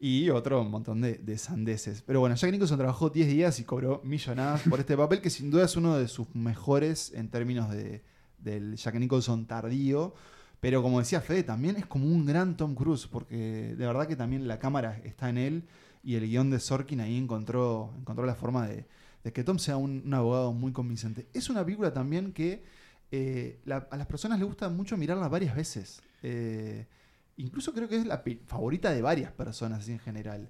y otro montón de, de sandeces. Pero bueno, Jack Nicholson trabajó 10 días y cobró millonadas por este papel, que sin duda es uno de sus mejores en términos de, del Jack Nicholson tardío. Pero como decía Fede, también es como un gran Tom Cruise, porque de verdad que también la cámara está en él y el guion de Sorkin ahí encontró, encontró la forma de, de que Tom sea un, un abogado muy convincente. Es una película también que eh, la- a las personas les gusta mucho mirarla varias veces. Eh, incluso creo que es la favorita de varias personas en general.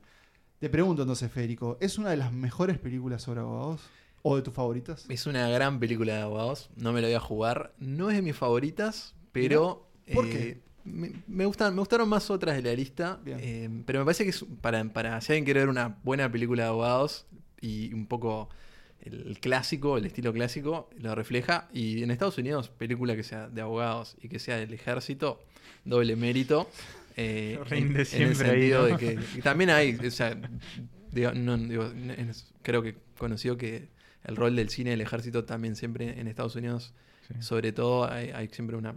Te pregunto entonces, Federico, ¿es una de las mejores películas sobre abogados? ¿O de tus favoritas? Es una gran película de abogados. No me la voy a jugar. No es de mis favoritas, pero. ¿Por eh, qué? Me, me gustan, me gustaron más otras de la lista. Eh, pero me parece que es para, para si alguien quiere ver una buena película de abogados y un poco el, clásico, el estilo clásico, lo refleja. Y en Estados Unidos, película que sea de abogados y que sea del ejército, doble mérito. eh, Rinde en- en, el siempre ahí, ¿no? de que también hay, o sea, digo, no, digo, es- creo que conocido que el rol del cine del ejército también siempre en Estados Unidos, Sí. sobre todo, hay, hay siempre una,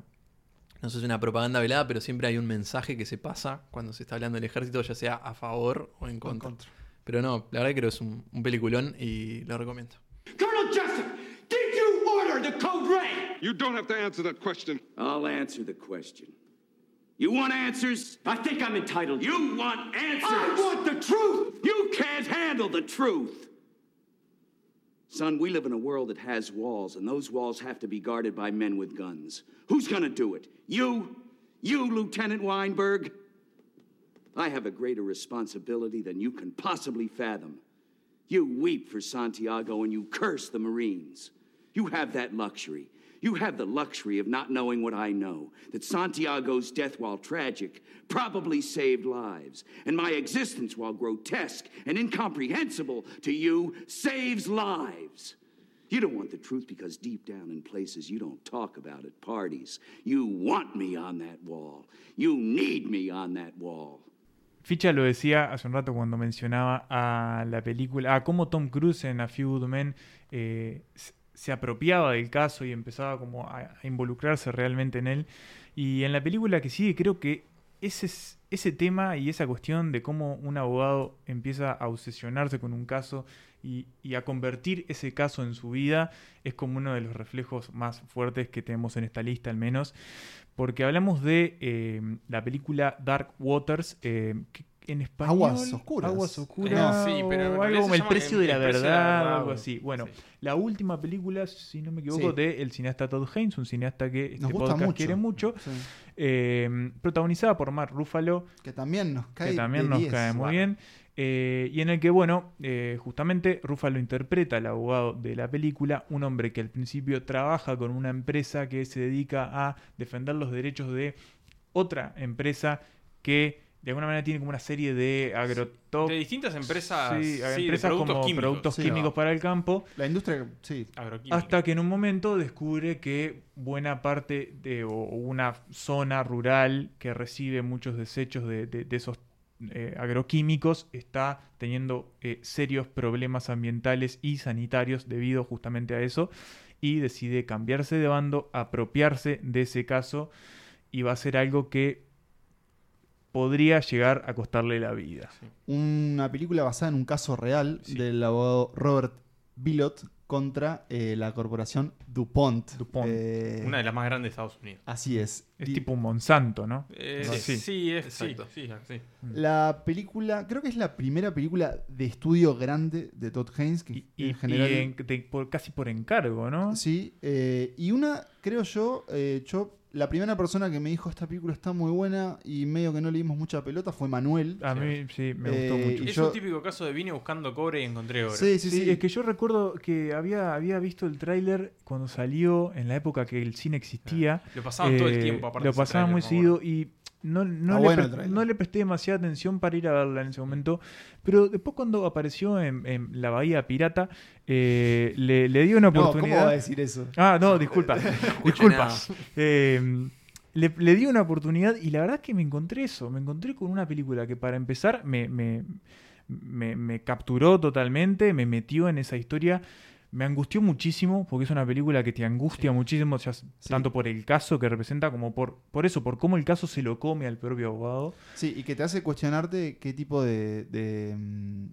no sé si una propaganda velada, pero siempre hay un mensaje que se pasa cuando se está hablando del ejército, ya sea a favor o en En contra. Contra. Pero no, la verdad que creo que es un, un peliculón y lo recomiendo. Colonel Jessup, did you order the code red? You don't have to answer that question. I'll answer the question. You want answers? I think I'm entitled. You want answers? I want the truth! You can't handle the truth! Son, we live in a world that has walls, and those walls have to be guarded by men with guns. Who's gonna do it? You? You, Lieutenant Weinberg? I have a greater responsibility than you can possibly fathom. You weep for Santiago and you curse the Marines. You have that luxury. You have the luxury of not knowing what I know that Santiago's death, while tragic, probably saved lives. And my existence, while grotesque and incomprehensible to you, saves lives. You don't want the truth because deep down in places you don't talk about at parties, you want me on that wall. You need me on that wall. Ficha lo decía hace un rato cuando mencionaba a la película, a cómo Tom Cruise en A Few Good Men eh, se apropiaba del caso y empezaba como a, a involucrarse realmente en él. Y en la película que sigue creo que ese, es- ese tema y esa cuestión de cómo un abogado empieza a obsesionarse con un caso y, y a convertir ese caso en su vida es como uno de los reflejos más fuertes que tenemos en esta lista al menos porque hablamos de eh, la película Dark Waters, eh, que en español. Aguas Oscuras. Aguas Oscuras. Eh, sí, pero o algo como El precio de la verdad, verdad, o algo así. Bueno, sí. la última película, si no me equivoco, Sí. de el cineasta Todd Haynes, un cineasta que este Nos gusta podcast mucho. quiere mucho, Sí. eh, protagonizada por Mark Ruffalo, Que también nos cae que también de nos 10. cae muy Wow. bien. Eh, y en el que, bueno, eh, justamente Ruffalo interpreta al abogado de la película, un hombre que al principio trabaja con una empresa que se dedica a defender los derechos de otra empresa que de alguna manera tiene como una serie de agrotóxicos. De distintas empresas, Sí, sí, de empresas productos como químicos. productos Sí. químicos para el campo. La industria, sí. Hasta que en un momento descubre que buena parte de o una zona rural que recibe muchos desechos de, de- de esos eh, agroquímicos está teniendo eh, serios problemas ambientales y sanitarios debido justamente a eso y decide cambiarse de bando, apropiarse de ese caso y va a ser algo que podría llegar a costarle la vida. Una película basada en un caso real Sí. del abogado Robert Billot contra eh, la corporación DuPont. DuPont. Eh, Una de las más grandes de Estados Unidos. Así es. Es tipo un Monsanto, ¿no? Eh, sí, así. es, sí, Exacto. sí, sí. La película, creo que es la primera película de estudio grande de Todd Haynes, que Y, y- en general... y en- de- por- casi por encargo, ¿no? Sí, eh, y una, creo yo, eh, yo, la primera persona que me dijo esta película está muy buena y medio que no le dimos mucha pelota fue Manuel. A mí sí, me Eh, gustó mucho. y Es yo- un típico caso de vine buscando cobre y encontré oro. Sí, sí, Sí, sí. es que yo recuerdo que había, había visto el tráiler cuando salió, en la época que el cine existía. Lo pasaban todo el Eh, tiempo, aparte. Lo pasaban muy seguido y no, no, le bueno pre- no le presté demasiada atención para ir a verla en ese momento. Pero después cuando apareció en, en la Bahía Pirata, eh, le, le di una no, ¿cómo oportunidad. va a decir eso? Ah, no, disculpa. disculpa. Eh, le, le di una oportunidad y la verdad es que me encontré eso. Me encontré con una película que para empezar me, me, me- me capturó totalmente, me metió en esa historia. Me angustió muchísimo porque es una película que te angustia muchísimo, ya tanto por el caso que representa como por, por eso, por cómo el caso se lo come al propio abogado. Sí, y que te hace cuestionarte qué tipo de, de, mm,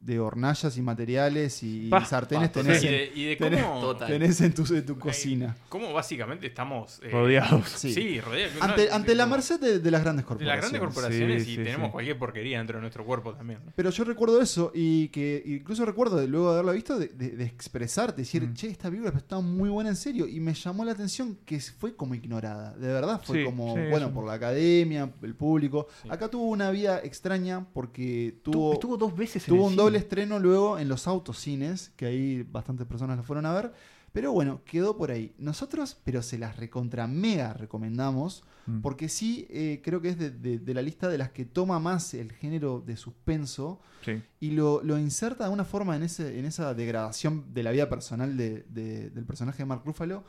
de hornallas y materiales y Pa, sartenes pa, tenés, Y en, de, y de tenés- cómo, tenés en, tu, en tu cocina. cómo básicamente estamos eh, Rodeados. Sí. Sí, rodeados. Ante, No, ante la como- merced de, de las grandes de corporaciones. las grandes corporaciones Sí, y sí, tenemos sí. cualquier porquería dentro de nuestro cuerpo también. ¿no? Pero yo recuerdo eso y que incluso recuerdo de luego de haberla visto de, de- de expresarte, decir, Mm. che, esta película está muy buena en serio y me llamó la atención que fue como ignorada, de verdad fue Sí, como, sí, bueno, por la academia, el público. Sí. Acá tuvo una vida extraña porque Tuvo, tuvo, estuvo dos veces en el un doble estreno luego en los autocines, que ahí bastantes personas la fueron a ver. Pero bueno, quedó por ahí. Nosotros, pero se las recontra mega recomendamos. Mm. Porque sí, eh, creo que es de, de- de la lista de las que toma más el género de suspenso Sí. y lo, lo inserta de una forma en, ese, en esa degradación de la vida personal de- de- del personaje de Mark Ruffalo,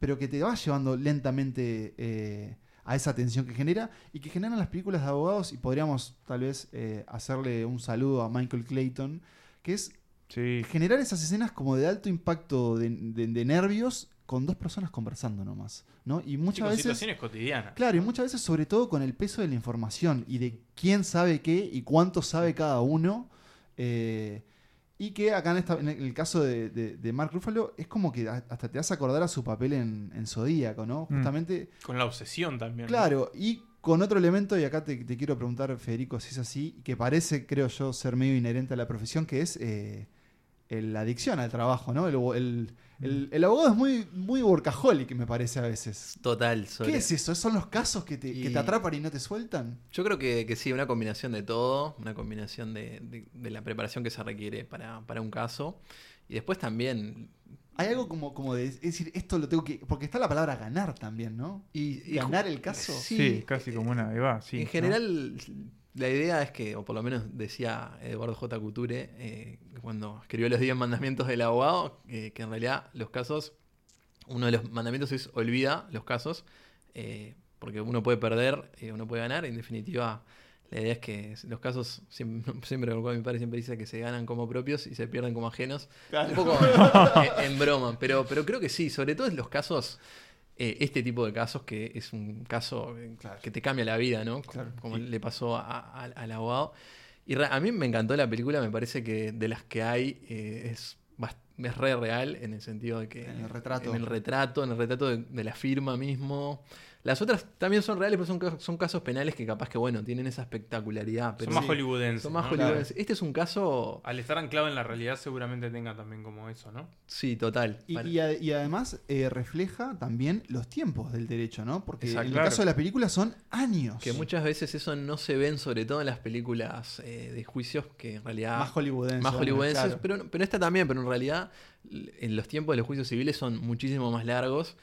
pero que te va llevando lentamente eh, a esa tensión que genera y que generan las películas de abogados. Y podríamos tal vez eh, hacerle un saludo a Michael Clayton, que es Sí. generar esas escenas como de alto impacto de, de- de nervios con dos personas conversando nomás. ¿no? Y Sí, muchas con veces. situaciones cotidianas. Claro, y muchas veces sobre todo con el peso de la información y de quién sabe qué y cuánto sabe cada uno. eh, y que acá en, esta- en el caso de, de- de Mark Ruffalo es como que hasta te hace acordar a su papel en, en Zodíaco, ¿no? Mm. Justamente, Con la obsesión también. ¿no? claro, y con otro elemento, y acá te, te quiero preguntar, Federico, si es así, que parece, creo yo, ser medio inherente a la profesión, que es eh, el- la adicción al trabajo, ¿no? El, el- el- el abogado es muy, muy workaholic, me parece a veces. Total. sobre- ¿Qué es eso? ¿Son los casos que te, que te atrapan y no te sueltan? Yo creo que, que sí, una combinación de todo, una combinación de, de- de la preparación que se requiere para, para un caso. Y después también. Hay algo como, como de es decir, esto lo tengo que. Porque está la palabra ganar también, ¿no? Y, y ¿Ganar el caso? Sí, casi como una sí. en ¿no? La idea es que, o por lo menos decía Eduardo J. Couture, eh, cuando escribió los 10 mandamientos del abogado, eh, que en realidad los casos, uno de los mandamientos es olvida los casos, eh, porque uno puede perder, uno puede ganar, en definitiva. La idea es que los casos, siempre, siempre mi padre siempre dice que se ganan como propios y se pierden como ajenos. Un poco en, en broma, pero, pero creo que sí, sobre todo en los casos, eh, este tipo de casos que es un caso eh, que te cambia la vida, ¿no? Como, Claro. como le pasó a- a- al abogado. Y a mí me encantó la película, me parece que de las que hay eh, es, es re real en el sentido de que... En el retrato. En el retrato, en el retrato de, de la firma mismo. Las otras también son reales, pero son, ca- son casos penales que capaz que, bueno, tienen esa espectacularidad. Pero Son más sí, hollywoodenses. Son más ¿no? hollywoodenses. Este es un caso, Al estar anclado en la realidad, seguramente tenga también como eso, ¿no? sí, total. Y, Para- y a- y además eh, refleja también los tiempos del derecho, ¿no? Porque Exacto. en el Claro. caso de la película son años. que muchas veces eso no se ven, sobre todo en las películas eh, de juicios, que en realidad... Más hollywoodenses. más hollywoodenses, claro. pero, pero esta también, pero en realidad en los tiempos de los juicios civiles son muchísimo más largos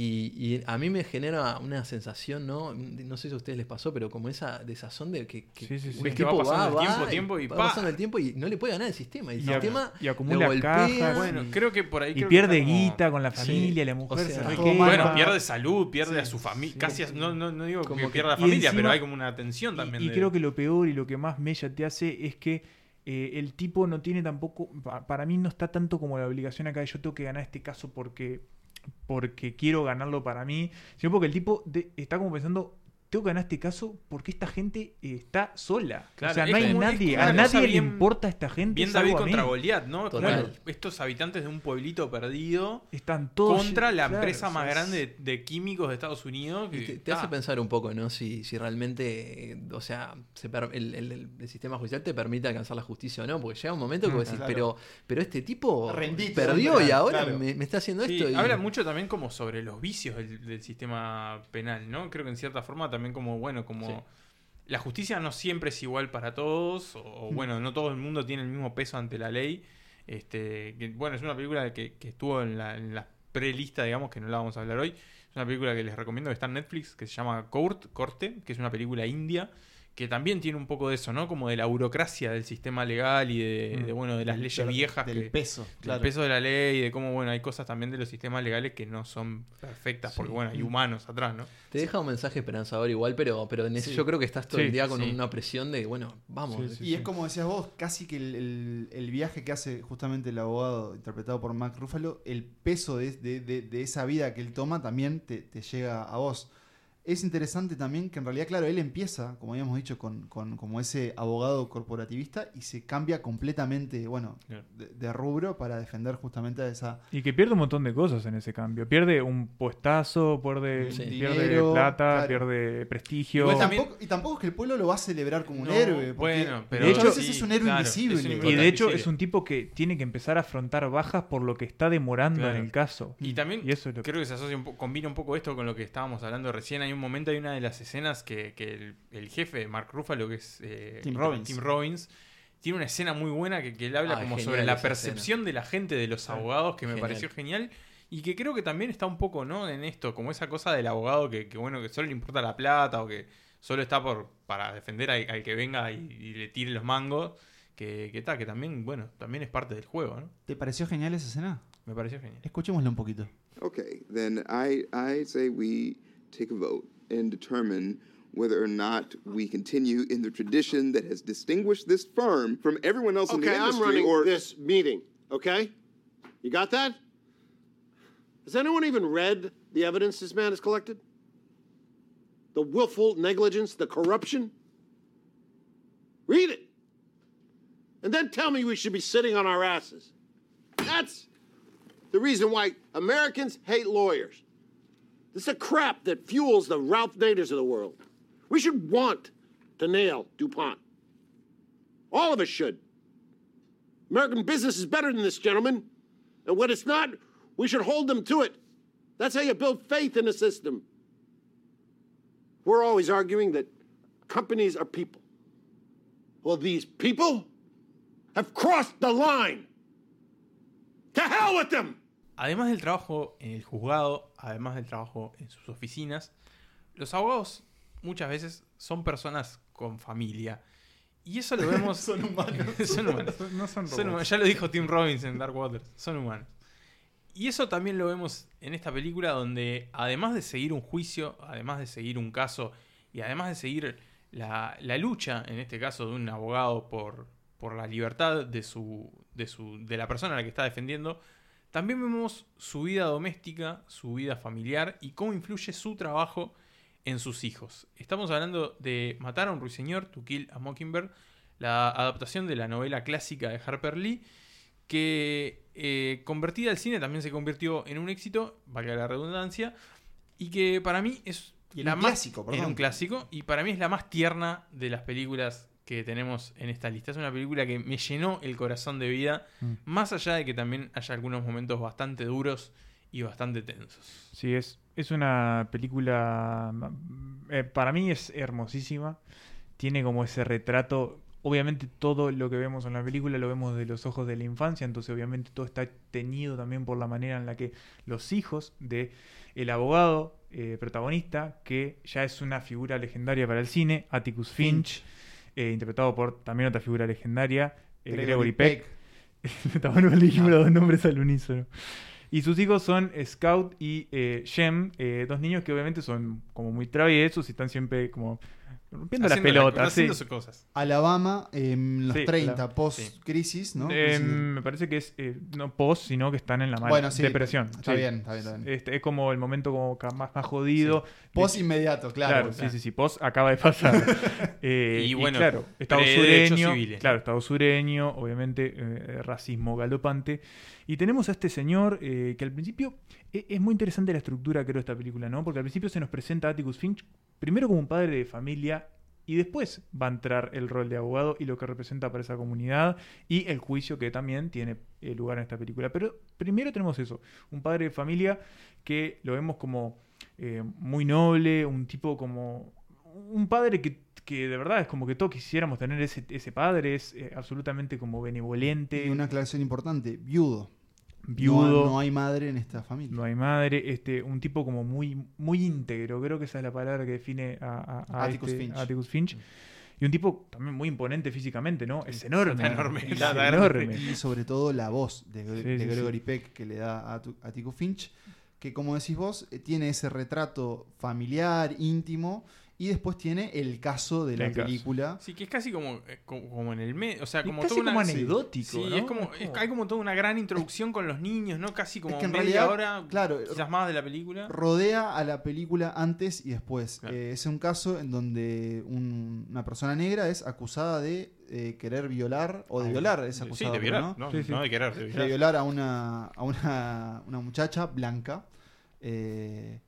y, y a mí me genera una sensación, ¿no? No sé si a ustedes les pasó, pero como esa desazón de que, que Sí, sí, sí. un Ves que va tipo pasando el va, tiempo, va, tiempo y va pa. pasando el tiempo y no le puede ganar el sistema. Y el sistema y lo acumula golpea, cajas, Bueno, creo que por ahí. Y pierde como- guita con la Sí. familia, la O mujer sea, se. Bueno, pierde salud, pierde Sí, a su familia. sí. Casi, a- no, no, no digo Como que que- pierda la familia, encima- pero hay como una tensión también. Y, y de- creo que lo peor y lo que más mella te hace es que eh, el tipo no tiene tampoco, pa- para mí no está tanto como la obligación acá de yo tengo que ganar este caso porque, porque quiero ganarlo para mí, sino porque el tipo está como pensando, tengo que ganar este caso porque esta gente eh, está sola. Claro, o sea, no hay como- nadie, a nadie le importa a esta gente. Bien David contra Goliat, ¿no? Estos habitantes de un pueblito perdido Están todos contra la claro, empresa o más sea, grande de, de químicos de Estados Unidos. Que, te, te hace pensar un poco, ¿no? Si, si realmente, eh, o sea, se per- el, el- el- el sistema judicial te permite alcanzar la justicia o no, porque llega un momento que vos decís, Claro. pero, pero este tipo perdió y ahora claro. me, me está haciendo sí, esto. y- habla mucho también como sobre los vicios del, del sistema penal, ¿no? Creo que en cierta forma también como, bueno, como... Sí. La justicia no siempre es igual para todos, o, o, bueno, no todo el mundo tiene el mismo peso ante la ley. Este, que, bueno, es una película que, que estuvo en la, en la prelista, digamos, que no la vamos a hablar hoy. Es una película que les recomiendo que está en Netflix, que se llama Court, Corte, que es una película india, que también tiene un poco de eso, ¿no? Como de la burocracia del sistema legal y de, Mm. de, bueno, de las leyes viejas Del que, peso, del peso de la ley y de cómo, bueno, hay cosas también de los sistemas legales que no son perfectas, porque, bueno, hay humanos atrás, ¿no? Te deja un mensaje esperanzador igual, pero, pero en ese- Sí. yo creo que estás todo Sí, el día con sí. una presión de, bueno, vamos. Sí, sí. Y es como decías vos, casi que el, el- el viaje que hace justamente el abogado interpretado por Mark Ruffalo, el peso de, de- de- de esa vida que él toma también te, te llega a vos. Es interesante también que en realidad, claro, él empieza, como habíamos dicho, con, con- como ese abogado corporativista y se cambia completamente, bueno, Claro. de, de rubro para defender justamente a esa... Y que pierde un montón de cosas en ese cambio. Pierde un puestazo, pierde, Sí. pierde Dinero, plata, claro. pierde prestigio. Igual Y también- tampoco, y tampoco es que el pueblo lo va a celebrar como un No, héroe. bueno, pero de hecho- muchas veces sí, es un héroe claro, invisible. un Y de hecho es un tipo que tiene que empezar a afrontar bajas por lo que está demorando Claro. en el caso. Y también Y eso es lo que- creo que se asocia un combina un poco esto con lo que estábamos hablando recién. Hay un momento, hay una de las escenas que, que el, el jefe, Mark Ruffalo, que es eh, Tim Robbins. Tim Robbins, tiene una escena muy buena que, que él habla Ah, como sobre la percepción de la gente de los abogados, que me Genial. pareció genial. Y que creo que también está un poco, ¿no? En esto, como esa cosa del abogado que, que, bueno, que solo le importa la plata o que solo está por para defender al, al que venga y, y le tire los mangos. Que, que, ta, que también, bueno, también es parte del juego, ¿no? ¿Te pareció genial esa escena? Me pareció genial. Escuchémosla un poquito. Okay, then I, I say we take a vote and determine whether or not we continue in the tradition that has distinguished this firm from everyone else in the Okay, I'm industry running or this meeting, okay? You got that? Has anyone even read the evidence this man has collected? The willful negligence, the corruption? Read it. And then tell me we should be sitting on our asses. That's the reason why Americans hate lawyers. This is a crap that fuels the Ralph Naders of the world. We should want to nail DuPont. All of us should. American business is better than this, gentlemen. And when it's not, we should hold them to it. That's how you build faith in the system. We're always arguing that companies are people. Well, these people have crossed the line. To hell with them! Además del trabajo en el juzgado, además del trabajo en sus oficinas, los abogados muchas veces son personas con familia. Y eso lo vemos. Son humanos. son humanos. No son Son robots. humanos. Ya lo dijo Tim Robbins en Dark Waters. Son humanos. Y eso también lo vemos en esta película donde además de seguir un juicio, además de seguir un caso y además de seguir la, la lucha, en este caso de un abogado por, por la libertad de, su, de, su, de la persona a la que está defendiendo, también vemos su vida doméstica, su vida familiar y cómo influye su trabajo en sus hijos. Estamos hablando de Matar a un ruiseñor, To Kill a Mockingbird, la adaptación de la novela clásica de Harper Lee, que eh, convertida al cine también se convirtió en un éxito, valga la redundancia, Y que para mí es Y un más- clásico, Era un clásico. Y para mí es la más tierna de las películas que tenemos en esta lista. Es una película que me llenó el corazón de vida. Mm. Más allá de que también haya algunos momentos bastante duros y bastante tensos. Sí, es, es una película. eh, para mí es hermosísima. Tiene como ese retrato. Obviamente, todo lo que vemos en la película lo vemos de los ojos de la infancia. Entonces, obviamente, todo está teñido también por la manera en la que los hijos de el abogado eh, protagonista, que ya es una figura legendaria para el cine, Atticus Finch, eh, interpretado por también otra figura legendaria, eh, Gregory Gregory Peck. Que le dijimos los dos nombres al unísono. Y sus hijos son Scout y eh, Shem, eh, dos niños que obviamente son como muy traviesos y están siempre como rompiendo las Haciendo la- pelotas. sí. cosas. Alabama en los Sí, 30, la- post-crisis, ¿no? Eh, me parece que es eh, no post, sino que están en la mala Bueno, sí, depresión. está bien, está bien, está bien. Este, es como el momento como ca- más, más jodido. Post De- inmediato, claro. sí, sí, sí. Post acaba de pasar. Eh, Y y, bueno, claro, Estado pre-derechos sureño. civiles. Claro, Estado sureño, obviamente, eh, racismo galopante. Y tenemos a este señor eh, que al principio es muy interesante la estructura, creo, de esta película, ¿no? Porque al principio se nos presenta a Atticus Finch primero como un padre de familia y después va a entrar el rol de abogado y lo que representa para esa comunidad y el juicio que también tiene eh, lugar en esta película. Pero primero tenemos eso, un padre de familia que lo vemos como eh, muy noble, un tipo como... Un padre que, que de verdad es como que todos quisiéramos tener ese, ese padre, es eh, absolutamente como benevolente. Y una aclaración importante, viudo. Viudo. No, no hay madre en esta familia. No hay madre, este, un tipo como muy, muy íntegro, creo que esa es la palabra que define a, a- a Atticus este- Finch. Atticus Finch. Y un tipo también muy imponente físicamente, ¿no? Es enorme. Está enorme, Es está enorme. Y sobre todo la voz de, Gre- Sí, de sí, sí. Gregory Peck que le da a, tu- a Tico Finch, que como decís vos, eh, tiene ese retrato familiar, íntimo, y después tiene el caso de la película. Sí, que es casi como, eh, como, como en el medio. O sea, como casi toda una- como anecdótico, Sí, ¿no? es como, Es es- hay como toda una gran introducción con los niños, ¿no? Casi como que en media realidad, hora, claro, quizás más de la película. Rodea a la película antes y después. Claro. Eh, es un caso en donde un- una persona negra es acusada de eh, querer violar, o de violar, es Sí, acusada. de violar, ¿no? no, Sí, sí. no de querer, de violar a una, a una, una muchacha blanca. eh,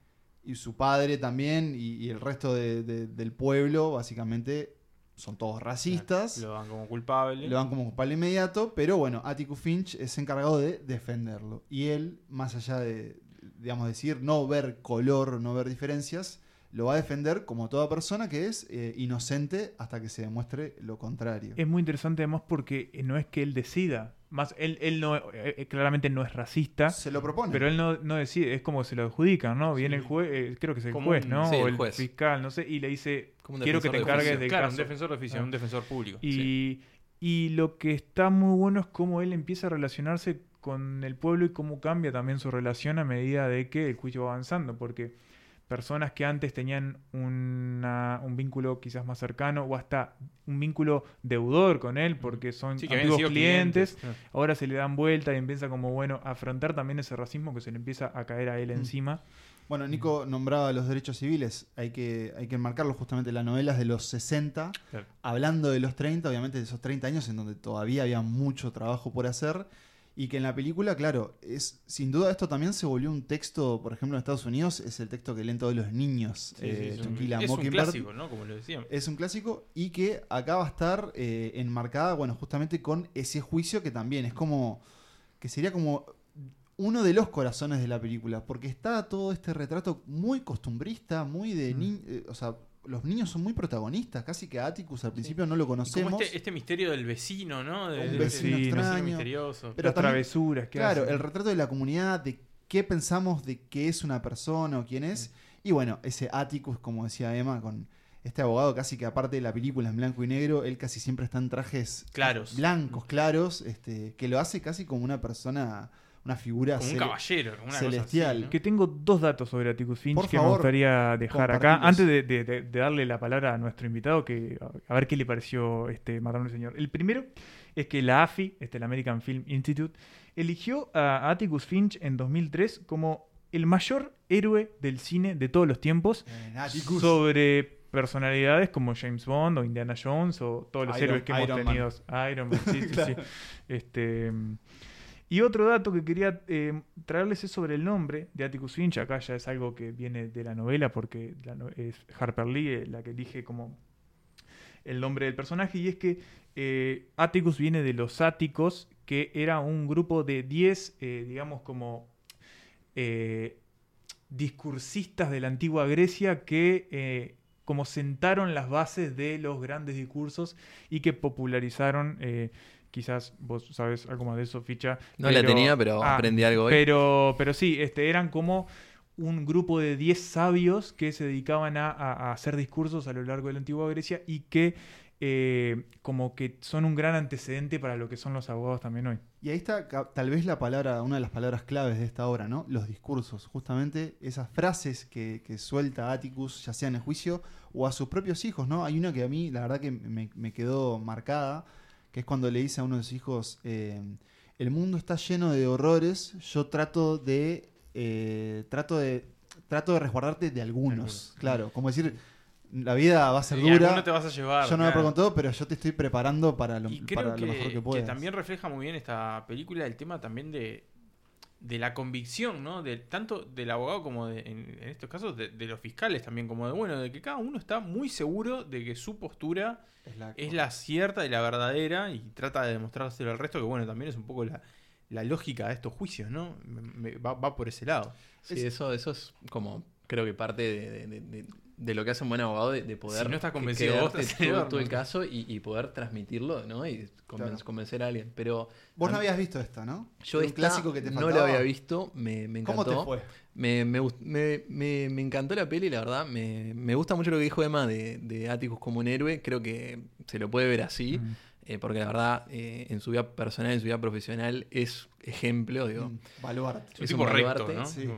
y su padre también, y, y el resto de- de- del pueblo, básicamente, son todos racistas. Lo dan como culpable. Lo dan como culpable inmediato, pero bueno, Atticus Finch es encargado de defenderlo. Y él, más allá de, digamos, decir, no ver color, no ver diferencias, lo va a defender como toda persona que es eh, inocente hasta que se demuestre lo contrario. Es muy interesante además porque no es que él decida. Más, él, él no, eh, eh, claramente no es racista. Se lo propone. Pero él no, no decide, es como se lo adjudican, ¿no? Viene el juez, eh, creo que es el Como juez, un- ¿no? sí, o el juez. fiscal, no sé, y le dice, quiero que te de encargues oficio. del claro, caso. un defensor de oficio, Ah. un defensor público. Y, sí. y lo que está muy bueno es cómo él empieza a relacionarse con el pueblo y cómo cambia también su relación a medida de que el juicio va avanzando, porque personas que antes tenían una- un vínculo quizás más cercano o hasta un vínculo deudor con él porque son Sí, antiguos clientes, ahora se le dan vuelta y empieza como, bueno, a afrontar también ese racismo que se le empieza a caer a él encima. Bueno, Nico nombraba los derechos civiles, hay que, hay que enmarcarlo justamente, la novela es de los 60, Claro. hablando de los 30, obviamente de esos 30 años en donde todavía había mucho trabajo por hacer, y que en la película, claro, es sin duda esto también se volvió un texto, por ejemplo en Estados Unidos, es el texto que leen todos los niños, Sí, sí, eh, es un- a es un Mockingbird. clásico, ¿no? Como lo decíamos. Es un clásico y que acá va a estar eh, enmarcada, bueno, justamente con ese juicio que también es como, que sería como uno de los corazones de la película, porque está todo este retrato muy costumbrista, muy Mm. de ni- eh, o sea, los niños son muy protagonistas, casi que a Atticus al principio no lo como conocemos. este, este misterio del vecino, ¿no? De, Un vecino de- extraño. misterioso. Pero Las también- travesuras que Claro, el retrato de la comunidad, de qué pensamos de qué es una persona o quién es. Y bueno, ese Atticus, como decía Emma, con este abogado casi que aparte de la película en blanco y negro, él casi siempre está en trajes Claros. blancos, claros, este, que lo hace casi como una persona, una figura Como un cele- caballero, una celestial. cosa así, ¿no? Que tengo dos datos sobre Atticus Finch Por que me gustaría dejar acá. Antes de, de- de- de darle la palabra a nuestro invitado, que a, ver qué le pareció este Matando al Señor. El primero es que la AFI, este, el American Film Institute, eligió a Atticus Finch en 2003 como el mayor héroe del cine de todos los tiempos Bien, Atticus. sobre personalidades como James Bond o Indiana Jones o todos los Iron- héroes que hemos Iron Man. tenido. Iron Man, sí, sí, sí. Este, Y otro dato que quería eh, traerles es sobre el nombre de Atticus Finch. Acá ya es algo que viene de la novela, porque es Harper Lee eh, la que elige como el nombre del personaje. Y es que eh, Atticus viene de los áticos, que era un grupo de 10, eh, digamos, como discursistas de la antigua Grecia que como sentaron las bases de los grandes discursos y que popularizaron, quizás vos sabes algo más de eso, Ficha. No la tenía, pero aprendí algo hoy. Pero, pero sí, este, eran como un grupo de 10 sabios que se dedicaban a, a- a hacer discursos a lo largo de la antigua Grecia y que eh, como que son un gran antecedente para lo que son los abogados también hoy. Y ahí está tal vez la palabra, una de las palabras claves de esta obra, ¿no? Los discursos, justamente esas frases que, que suelta Atticus, ya sea en el juicio o a sus propios hijos, ¿no? Hay una que a mí, la verdad que me, me quedó marcada, que es cuando le dice a uno de sus hijos, eh, el mundo está lleno de horrores, yo trato de, eh, trato de, trato de resguardarte de algunos, claro, como decir, la vida va a ser Y dura, alguno te vas a llevar, yo no me pregunto todo, pero yo te estoy preparando para lo, Y para lo que, mejor que que puedas. también refleja muy bien esta película el tema también de, de la convicción, ¿no? De, tanto del abogado como de, en, en estos casos de, de los fiscales también, como de bueno, de que cada uno está muy seguro de que su postura es la, cierta y la verdadera y trata de demostrárselo al resto, que bueno, también es un poco la, la lógica de estos juicios, ¿no? Me- me- va, va por ese lado. Sí, eso, eso es como, creo que parte de, de- de- lo que hace un buen abogado, de, de poder Si no estás que- convencido vos, todo, el caso y, y poder transmitirlo, ¿no? Y conven- Claro. convencer a alguien. Pero Vos no habías visto esta, ¿no? Yo esta clásico que te no lo había visto, me, me ¿Cómo encantó. te fue? Me, me, me- me- me encantó la peli, la verdad. Me, me gusta mucho lo que dijo Emma de, de Atticus como un héroe. Creo que se lo puede ver así. Mm. eh, porque la verdad, eh, en su vida personal, en su vida profesional, es ejemplo, digo. Mm, baluarte. Es un tipo recto, ¿no? Sí.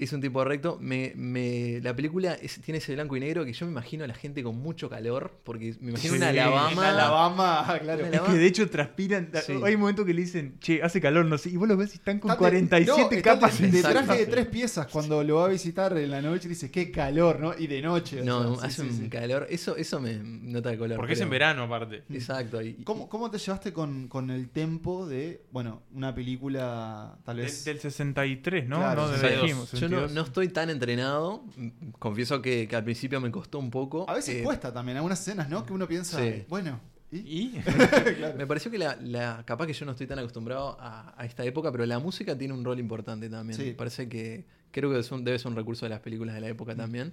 Es un tipo recto. Me, me- la película es- tiene ese blanco y negro que yo me imagino a la gente con mucho calor. Porque me imagino Sí, una Alabama. En Alabama, claro. Una Es que de hecho transpiran. Sí. Hay momentos que le dicen, che, hace calor, no sé. Y vos lo ves y están con Están de- 47 no, capas. de, de traje de tres piezas cuando lo va a visitar en la noche dice qué calor, ¿no? Y de noche. o No, sea, hace sí, un sí. calor. Eso, eso me nota de color. Porque es en verano aparte. Exacto. y- ¿Cómo, cómo te llevaste con, con el tempo de, bueno, una película tal vez... del 63, ¿no? Claro, no de 62. dijimos, Yo no, 62. no estoy tan entrenado. mm, Confieso que, que al principio me costó un poco. A veces Eh, cuesta también, algunas escenas, ¿no? Que uno piensa, Sí. bueno, ¿y? ¿Y? Me pareció que la, la- capaz que yo no estoy tan acostumbrado a, a esta época, pero la música tiene un rol importante también. Sí. Me parece que creo que es un- debe ser un recurso de las películas de la época también.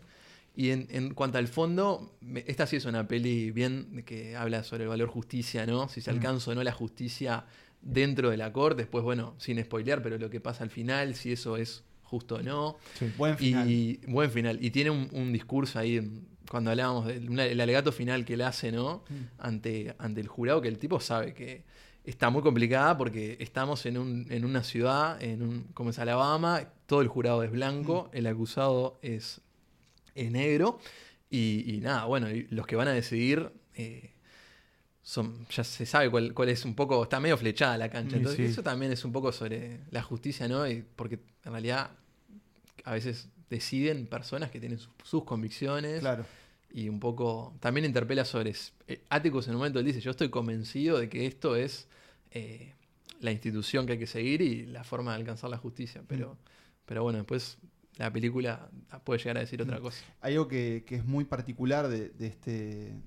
Y en, en cuanto al fondo, me- esta sí es una peli bien que habla sobre el valor justicia, ¿no? Si se Mm. alcanza o no la justicia dentro de la corte, después, bueno, sin spoilear, pero lo que pasa al final, si eso es justo no. Buen final. Y buen final. Y tiene un, un discurso ahí, cuando hablábamos del el alegato final que él hace, ¿no? Mm. Ante, ante el jurado, que el tipo sabe que está muy complicada porque estamos en, un, en una ciudad, en un, como es Alabama, todo el jurado es blanco, Mm. el acusado es, es negro. Y, y nada, bueno, y los que van a decidir. eh, son, ya se sabe cuál, cuál es un poco, está medio flechada la cancha. Entonces, sí. eso también es un poco sobre la justicia, ¿no? Y porque en realidad a veces deciden personas que tienen sus, sus convicciones. Claro. Y un poco también interpela sobre. eh, Atticus en un momento él dice: Yo estoy convencido de que esto es eh, la institución que hay que seguir y la forma de alcanzar la justicia. Pero, Mm. pero bueno, después la película puede llegar a decir otra cosa. Hay algo que, que es muy particular de, de este,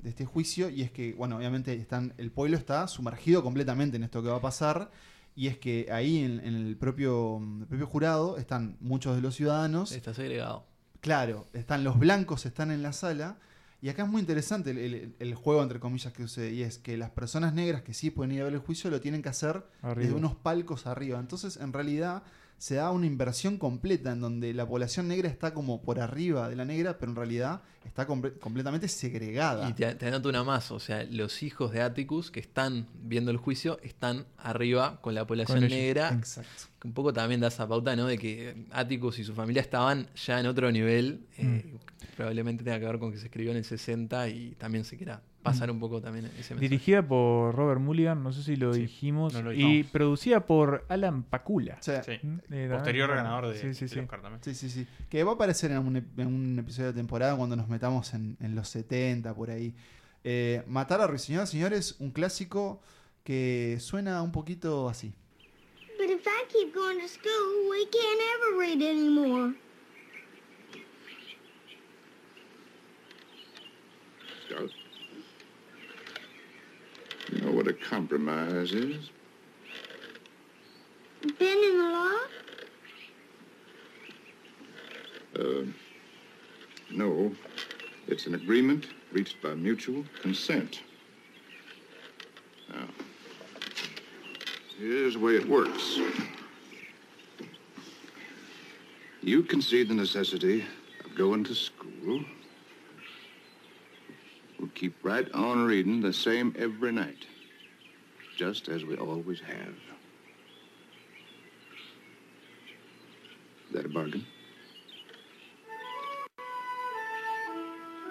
de este juicio y es que, bueno, obviamente están, el pueblo está sumergido completamente en esto que va a pasar y es que ahí en, en el, propio, el propio jurado están muchos de los ciudadanos. Está segregado. Claro, están los blancos, están en la sala. Y acá es muy interesante el, el- el juego, entre comillas, que sucede. Y es que las personas negras que sí pueden ir a ver el juicio lo tienen que hacer Arriba. desde unos palcos arriba. Entonces, en realidad, se da una inversión completa en donde la población negra está como por arriba de la negra, pero en realidad está comple- completamente segregada. Y te, te anoto una más, o sea, los hijos de Atticus que están viendo el juicio están arriba con la población Con negra. Exacto. Que un poco también da esa pauta, ¿no? De que Atticus y su familia estaban ya en otro nivel. eh, Mm. Probablemente tenga que ver con que se escribió en el 60 y también se quiera pasar un poco también ese mensaje. Dirigida por Robert Mulligan, no sé si lo dijimos, no lo y producida por Alan Pakula. Sí. Sí. Mm, eh, Posterior ganador de, sí, sí, del sí. Oscar también. Sí, sí, sí. Que va a aparecer en un, ep- en un episodio de temporada cuando nos metamos en, en los 70, por ahí. Eh, Matar a Ruiseñor, señores, un clásico que suena un poquito así. But I keep going to school, we can't ever read anymore. Scout. You know what a compromise is? Bending the law? Uh, no. It's an agreement reached by mutual consent. Now, here's the way it works. You concede the necessity of going to school. We'll keep right on reading the same every night, just as we always have. Is that a bargain?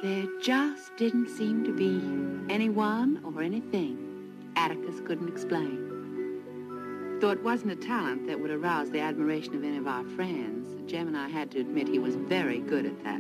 There just didn't seem to be anyone or anything Atticus couldn't explain. Though it wasn't a talent that would arouse the admiration of any of our friends, Jem and I had to admit he was very good at that.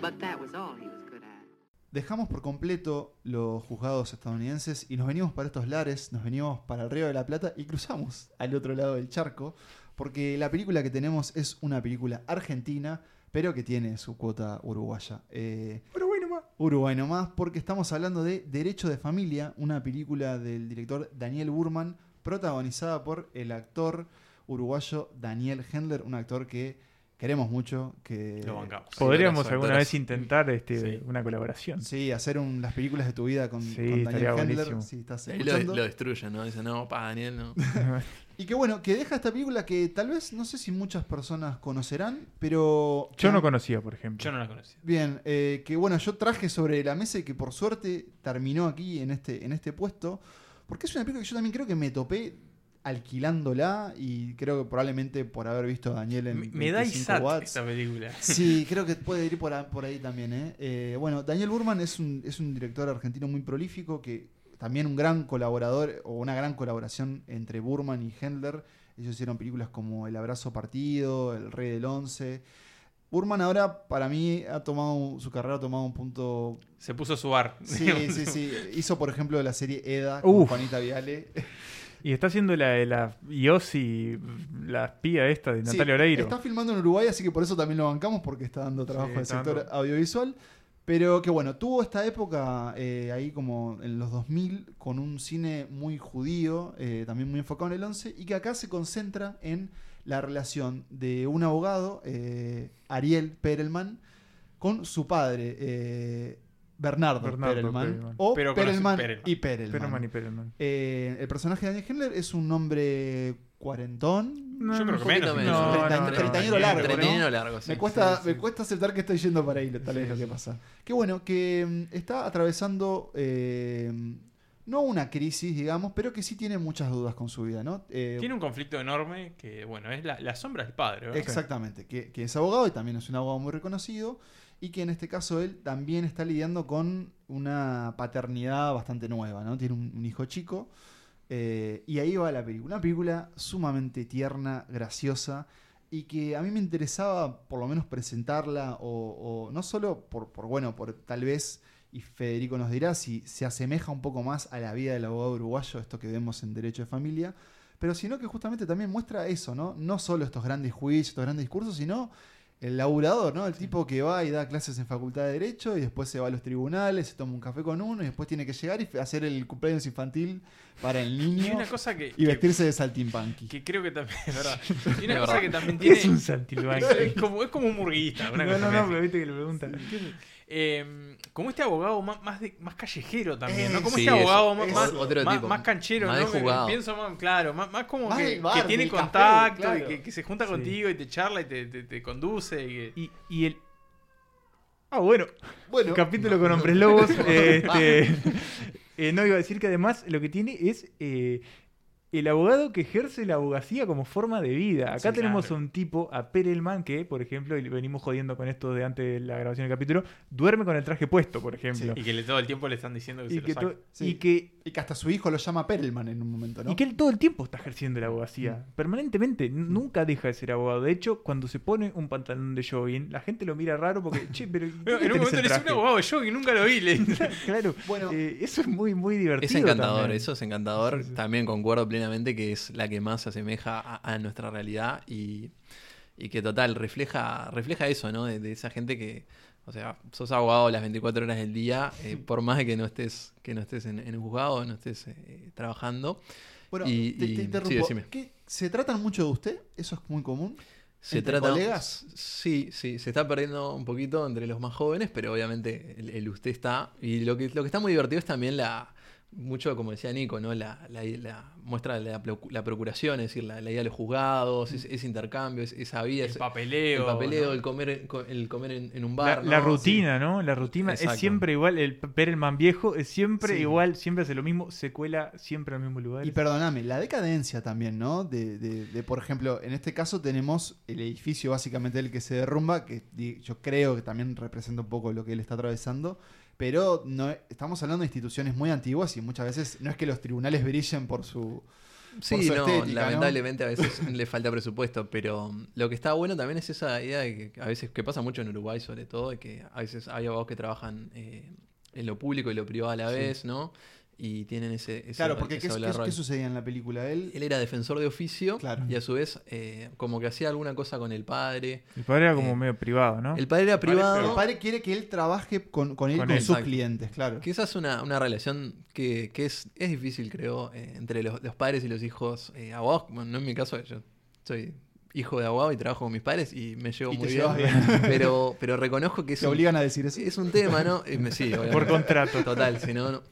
But that was all he was good at. Dejamos por completo los juzgados estadounidenses y nos venimos para estos lares, nos venimos para el Río de la Plata y cruzamos al otro lado del charco, porque la película que tenemos es una película argentina, pero que tiene su cuota uruguaya. Eh, Uruguay nomás. Uruguay nomás, porque estamos hablando de Derecho de Familia, una película del director Daniel Burman, protagonizada por el actor uruguayo Daniel Hendler, un actor que queremos mucho. Que Lo bancamos. Podríamos alguna vez intentar este, Sí. una colaboración. Sí, hacer un- las películas de tu vida con, Sí, con Daniel buenísimo. Si estás Ahí lo, escuchando. lo destruyen, ¿no? Dicen, no, pa, Daniel, no. Y que bueno, que deja esta película que tal vez, no sé si muchas personas conocerán, pero... Yo no conocía, por ejemplo. Yo no la conocía. Bien, eh, que bueno, yo traje sobre la mesa y que por suerte terminó aquí en este, en este puesto, porque es una película que yo también creo que me topé alquilándola y creo que probablemente por haber visto a Daniel en Me, me da 25 Isat watts. esta película. Sí, creo que puede ir por, a- por ahí también. ¿eh? Eh, bueno, Daniel Burman es un, es un director argentino muy prolífico, que también un gran colaborador o una gran colaboración entre Burman y Hendler. Ellos hicieron películas como El Abrazo Partido, El Rey del Once. Burman ahora, para mí, ha tomado su carrera ha tomado un punto... Se puso su bar. Sí, sí, sí. Hizo, por ejemplo, la serie Eda con Uf. Juanita Viale. Y está haciendo la de la Yossi, la espía esta de Sí, Natalia Oreiro. Está filmando en Uruguay, así que por eso también lo bancamos, porque está dando trabajo Sí, al está sector dando- audiovisual. Pero que bueno, tuvo esta época eh, ahí como en los 2000 con un cine muy judío, eh, también muy enfocado en el 11, y que acá se concentra en la relación de un abogado, eh, Ariel Perelman, con su padre, eh, Bernardo, Bernardo Perelman, Perelman. o Pero Perelman, Perelman. y Perelman. Perelman y Perelman. Eh, el personaje de Daniel Hendler es un hombre cuarentón. No, Yo creo que menos. menos. No, Treinta- no, no, treintañero largo, largo, sí. Me cuesta, Sí, sí. me cuesta aceptar que estoy yendo para ahí, tal vez lo que pasa. Que bueno, que mm, está atravesando eh, no una crisis, digamos, pero que sí tiene muchas dudas con su vida, ¿no? Eh, Tiene un conflicto enorme que, bueno, es la, la sombra del padre. ¿verdad? Exactamente, que, que es abogado y también es un abogado muy reconocido y que en este caso él también está lidiando con una paternidad bastante nueva, ¿no? Tiene un, un hijo chico eh, y ahí va la película, una película sumamente tierna, graciosa y que a mí me interesaba por lo menos presentarla o, o no solo por, por, bueno, por tal vez, y Federico nos dirá si se asemeja un poco más a la vida del abogado uruguayo, esto que vemos en Derecho de Familia, pero sino que justamente también muestra eso, ¿no? No solo estos grandes juicios, estos grandes discursos, sino el laburador, ¿no? El tipo que va y da clases en facultad de Derecho y después se va a los tribunales, se toma un café con uno y después tiene que llegar y hacer el cumpleaños infantil para el Y niño una cosa que, y vestirse de saltimbanqui. que creo que también es verdad. Y una cosa que también ¿Qué tiene. es un saltimbanqui? Es como, es como un murguista. Una No, cosa no, no, pero viste que le preguntan. Eh, como este abogado más, más, de- más callejero también, ¿no? Como Sí, este abogado eso, más, canchero, ¿no? Que-. Pienso más, claro, más, como que, del bar, que tiene café, contacto claro. y que, que se junta Sí. contigo y te charla y te, te, te conduce. Y que- Y, y el. Ah, bueno. Bueno, Capítulo con hombres lobos. este, eh, no iba a decir que además lo que tiene es eh, el abogado que ejerce la abogacía como forma de vida. Acá Sí, tenemos claro. a un tipo, a Perelman, que, por ejemplo, y venimos jodiendo con esto de antes de la grabación del capítulo, duerme con el traje puesto, por ejemplo. y que le, todo el tiempo le están diciendo que Y se que, lo to- saque. Sí. y que Y que hasta su hijo lo llama Perelman en un momento, ¿no? Y que él todo el tiempo está ejerciendo la abogacía. Mm. Permanentemente. Nunca deja de ser abogado. De hecho, cuando se pone un pantalón de jogging, la gente lo mira raro porque, che, pero. ¿por Pero qué en un momento le hice un abogado yo que nunca lo vi. Le... claro. Bueno, Eh, eso es muy, muy divertido. Es encantador, también. eso es encantador. Sí, sí. También concuerdo plenamente obviamente, que es la que más se asemeja a, a nuestra realidad y, y que total refleja, refleja eso, ¿no? De, de esa gente que, o sea, sos abogado las 24 horas del día, eh, por más de que no estés, que no estés en, en un juzgado, no estés eh, trabajando. Bueno, Y- te, sí, interrumpo. ¿Qué- ¿Se tratan mucho de usted? ¿Eso es muy común? Se ¿Entre trata. colegas? Sí, sí, se está perdiendo un poquito entre los más jóvenes, pero obviamente el, el usted está. Y lo que, lo que está muy divertido es también la. Mucho, como decía Nico, ¿no? La, la, la muestra de la, la procuración, es decir, la, la ida a los juzgados, ese, ese intercambio, es- esa vida. El ese- papeleo, El papeleo, ¿no? el comer, el comer en, en un bar. la ¿no? rutina, Sí. ¿no? La rutina Exacto. es siempre igual. El Perelman viejo es siempre Sí. igual, siempre hace lo mismo, se cuela siempre al mismo lugar. Y perdóname, la decadencia también, ¿no? De, de- de, por ejemplo, en este caso tenemos el edificio básicamente el que se derrumba, que yo creo que también representa un poco lo que él está atravesando, pero no estamos hablando de instituciones muy antiguas y muchas veces no es que los tribunales brillen por su, por Sí, su no, estética, ¿no? lamentablemente a veces le falta presupuesto, pero mm, lo que está bueno también es esa idea de que a veces, que pasa mucho en Uruguay sobre todo, de que a veces hay abogados que trabajan eh, en lo público y lo privado a la Sí. vez, ¿no? Y tienen ese, ese Claro, porque ese ¿qué, qué- sucedía en la película? Él, Él era defensor de oficio y a su vez eh, como que hacía alguna cosa con el padre. El padre era como Eh, medio privado, ¿no? El padre era privado. el padre quiere que él trabaje con, con él, Con con, él. sus Exacto. clientes, claro. Que esa es una, una relación que, que es, es difícil, creo, eh, entre los, los padres y los hijos eh, abogados. Bueno, no en mi caso, yo soy hijo de abogado y trabajo con mis padres y me llevo Y muy bien. Pero, pero reconozco que es Te un- obligan a decir eso. Es un tema, ¿no? Eh, me- sí, obviamente. Por contrato. Total, si no, no.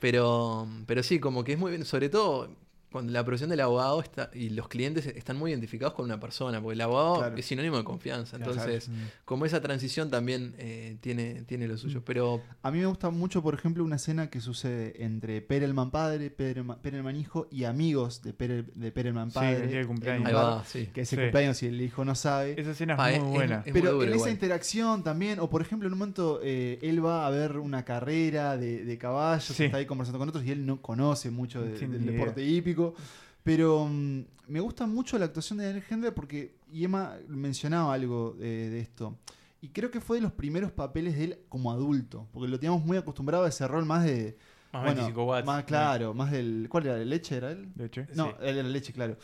Pero, pero sí, como que es muy bien, sobre todo cuando la profesión del abogado está, y los clientes están muy identificados con una persona, porque el abogado Claro. es sinónimo de confianza. Entonces, Mm. como esa transición también eh, tiene, tiene lo suyo. Pero A mí me gusta mucho, por ejemplo, una escena que sucede entre Perelman padre, Perelman, Perelman hijo y amigos de, Perel- de Perelman Sí, padre. el día del cumpleaños. va, sí. Que es el Sí. cumpleaños y el hijo no sabe. Esa escena es Ah, muy es- buena. es- Pero muy duro en esa interacción también, o por ejemplo, en un momento eh, él va a ver una carrera de, de caballos, Sí. está ahí conversando con otros y él no conoce mucho de- del idea. deporte hípico. Pero mm, me gusta mucho la actuación de Daniel Hendler porque, y Emma mencionaba algo eh, de esto, y creo que fue de los primeros papeles de él como adulto, porque lo teníamos muy acostumbrado a ese rol más de... Más bueno, 25 watts. Más claro, más del... ¿Cuál era? ¿De leche era él? Leche. No, Sí. él era leche, claro.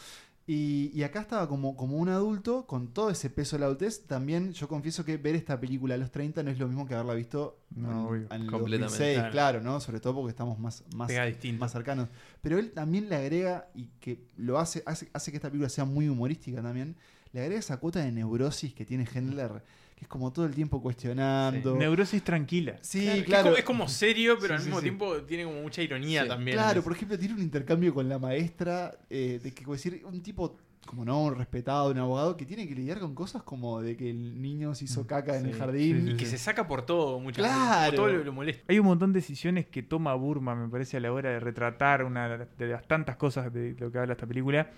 Y, y acá estaba como, como un adulto con todo ese peso de la adultez. También yo confieso que ver esta película a los 30 no es lo mismo que haberla visto No, en, en el Completamente. 2006, Claro. claro, ¿no? Sobre todo porque estamos más, más, más cercanos. Pero él también le agrega, y que lo hace, hace, hace que esta película sea muy humorística también, le agrega esa cuota de neurosis que tiene Hendler, es como todo el tiempo cuestionando. Neurosis tranquila. Sí, Claro. Es como, es como serio, pero Sí, al sí, mismo sí. tiempo tiene como mucha ironía Sí. también. Claro, por ejemplo, tiene un intercambio con la maestra eh, de que, como decir, un tipo como no un respetado, un abogado que tiene que lidiar con cosas como de que el niño se hizo caca en el jardín. sí, sí, Y que se saca por todo muchas Claro. veces. Por todo lo, lo molesta. Hay un montón de decisiones que toma Burma, me parece, a la hora de retratar una de las tantas cosas de lo que habla esta película.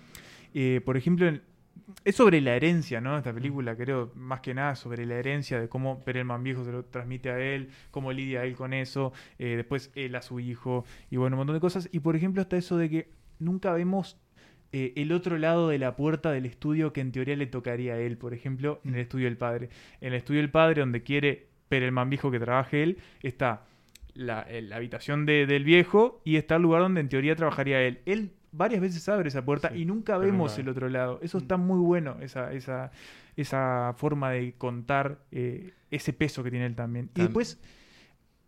Eh, por ejemplo, en- es sobre la herencia, ¿no? Esta película, creo, más que nada sobre la herencia, de cómo Perelman viejo se lo transmite a él, cómo lidia él con eso, eh, después él a su hijo, y bueno, un montón de cosas. Y por ejemplo, hasta eso de que nunca vemos eh, el otro lado de la puerta del estudio que en teoría le tocaría a él, por ejemplo, en el estudio del padre. En el estudio del padre, donde quiere Perelman viejo que trabaje él, está la, el- la habitación de- del viejo y está el lugar donde en teoría trabajaría él. Él varias veces abre esa puerta y nunca vemos nunca el otro lado. Eso está muy bueno, esa, esa, esa forma de contar eh, ese peso que tiene él también. Y después,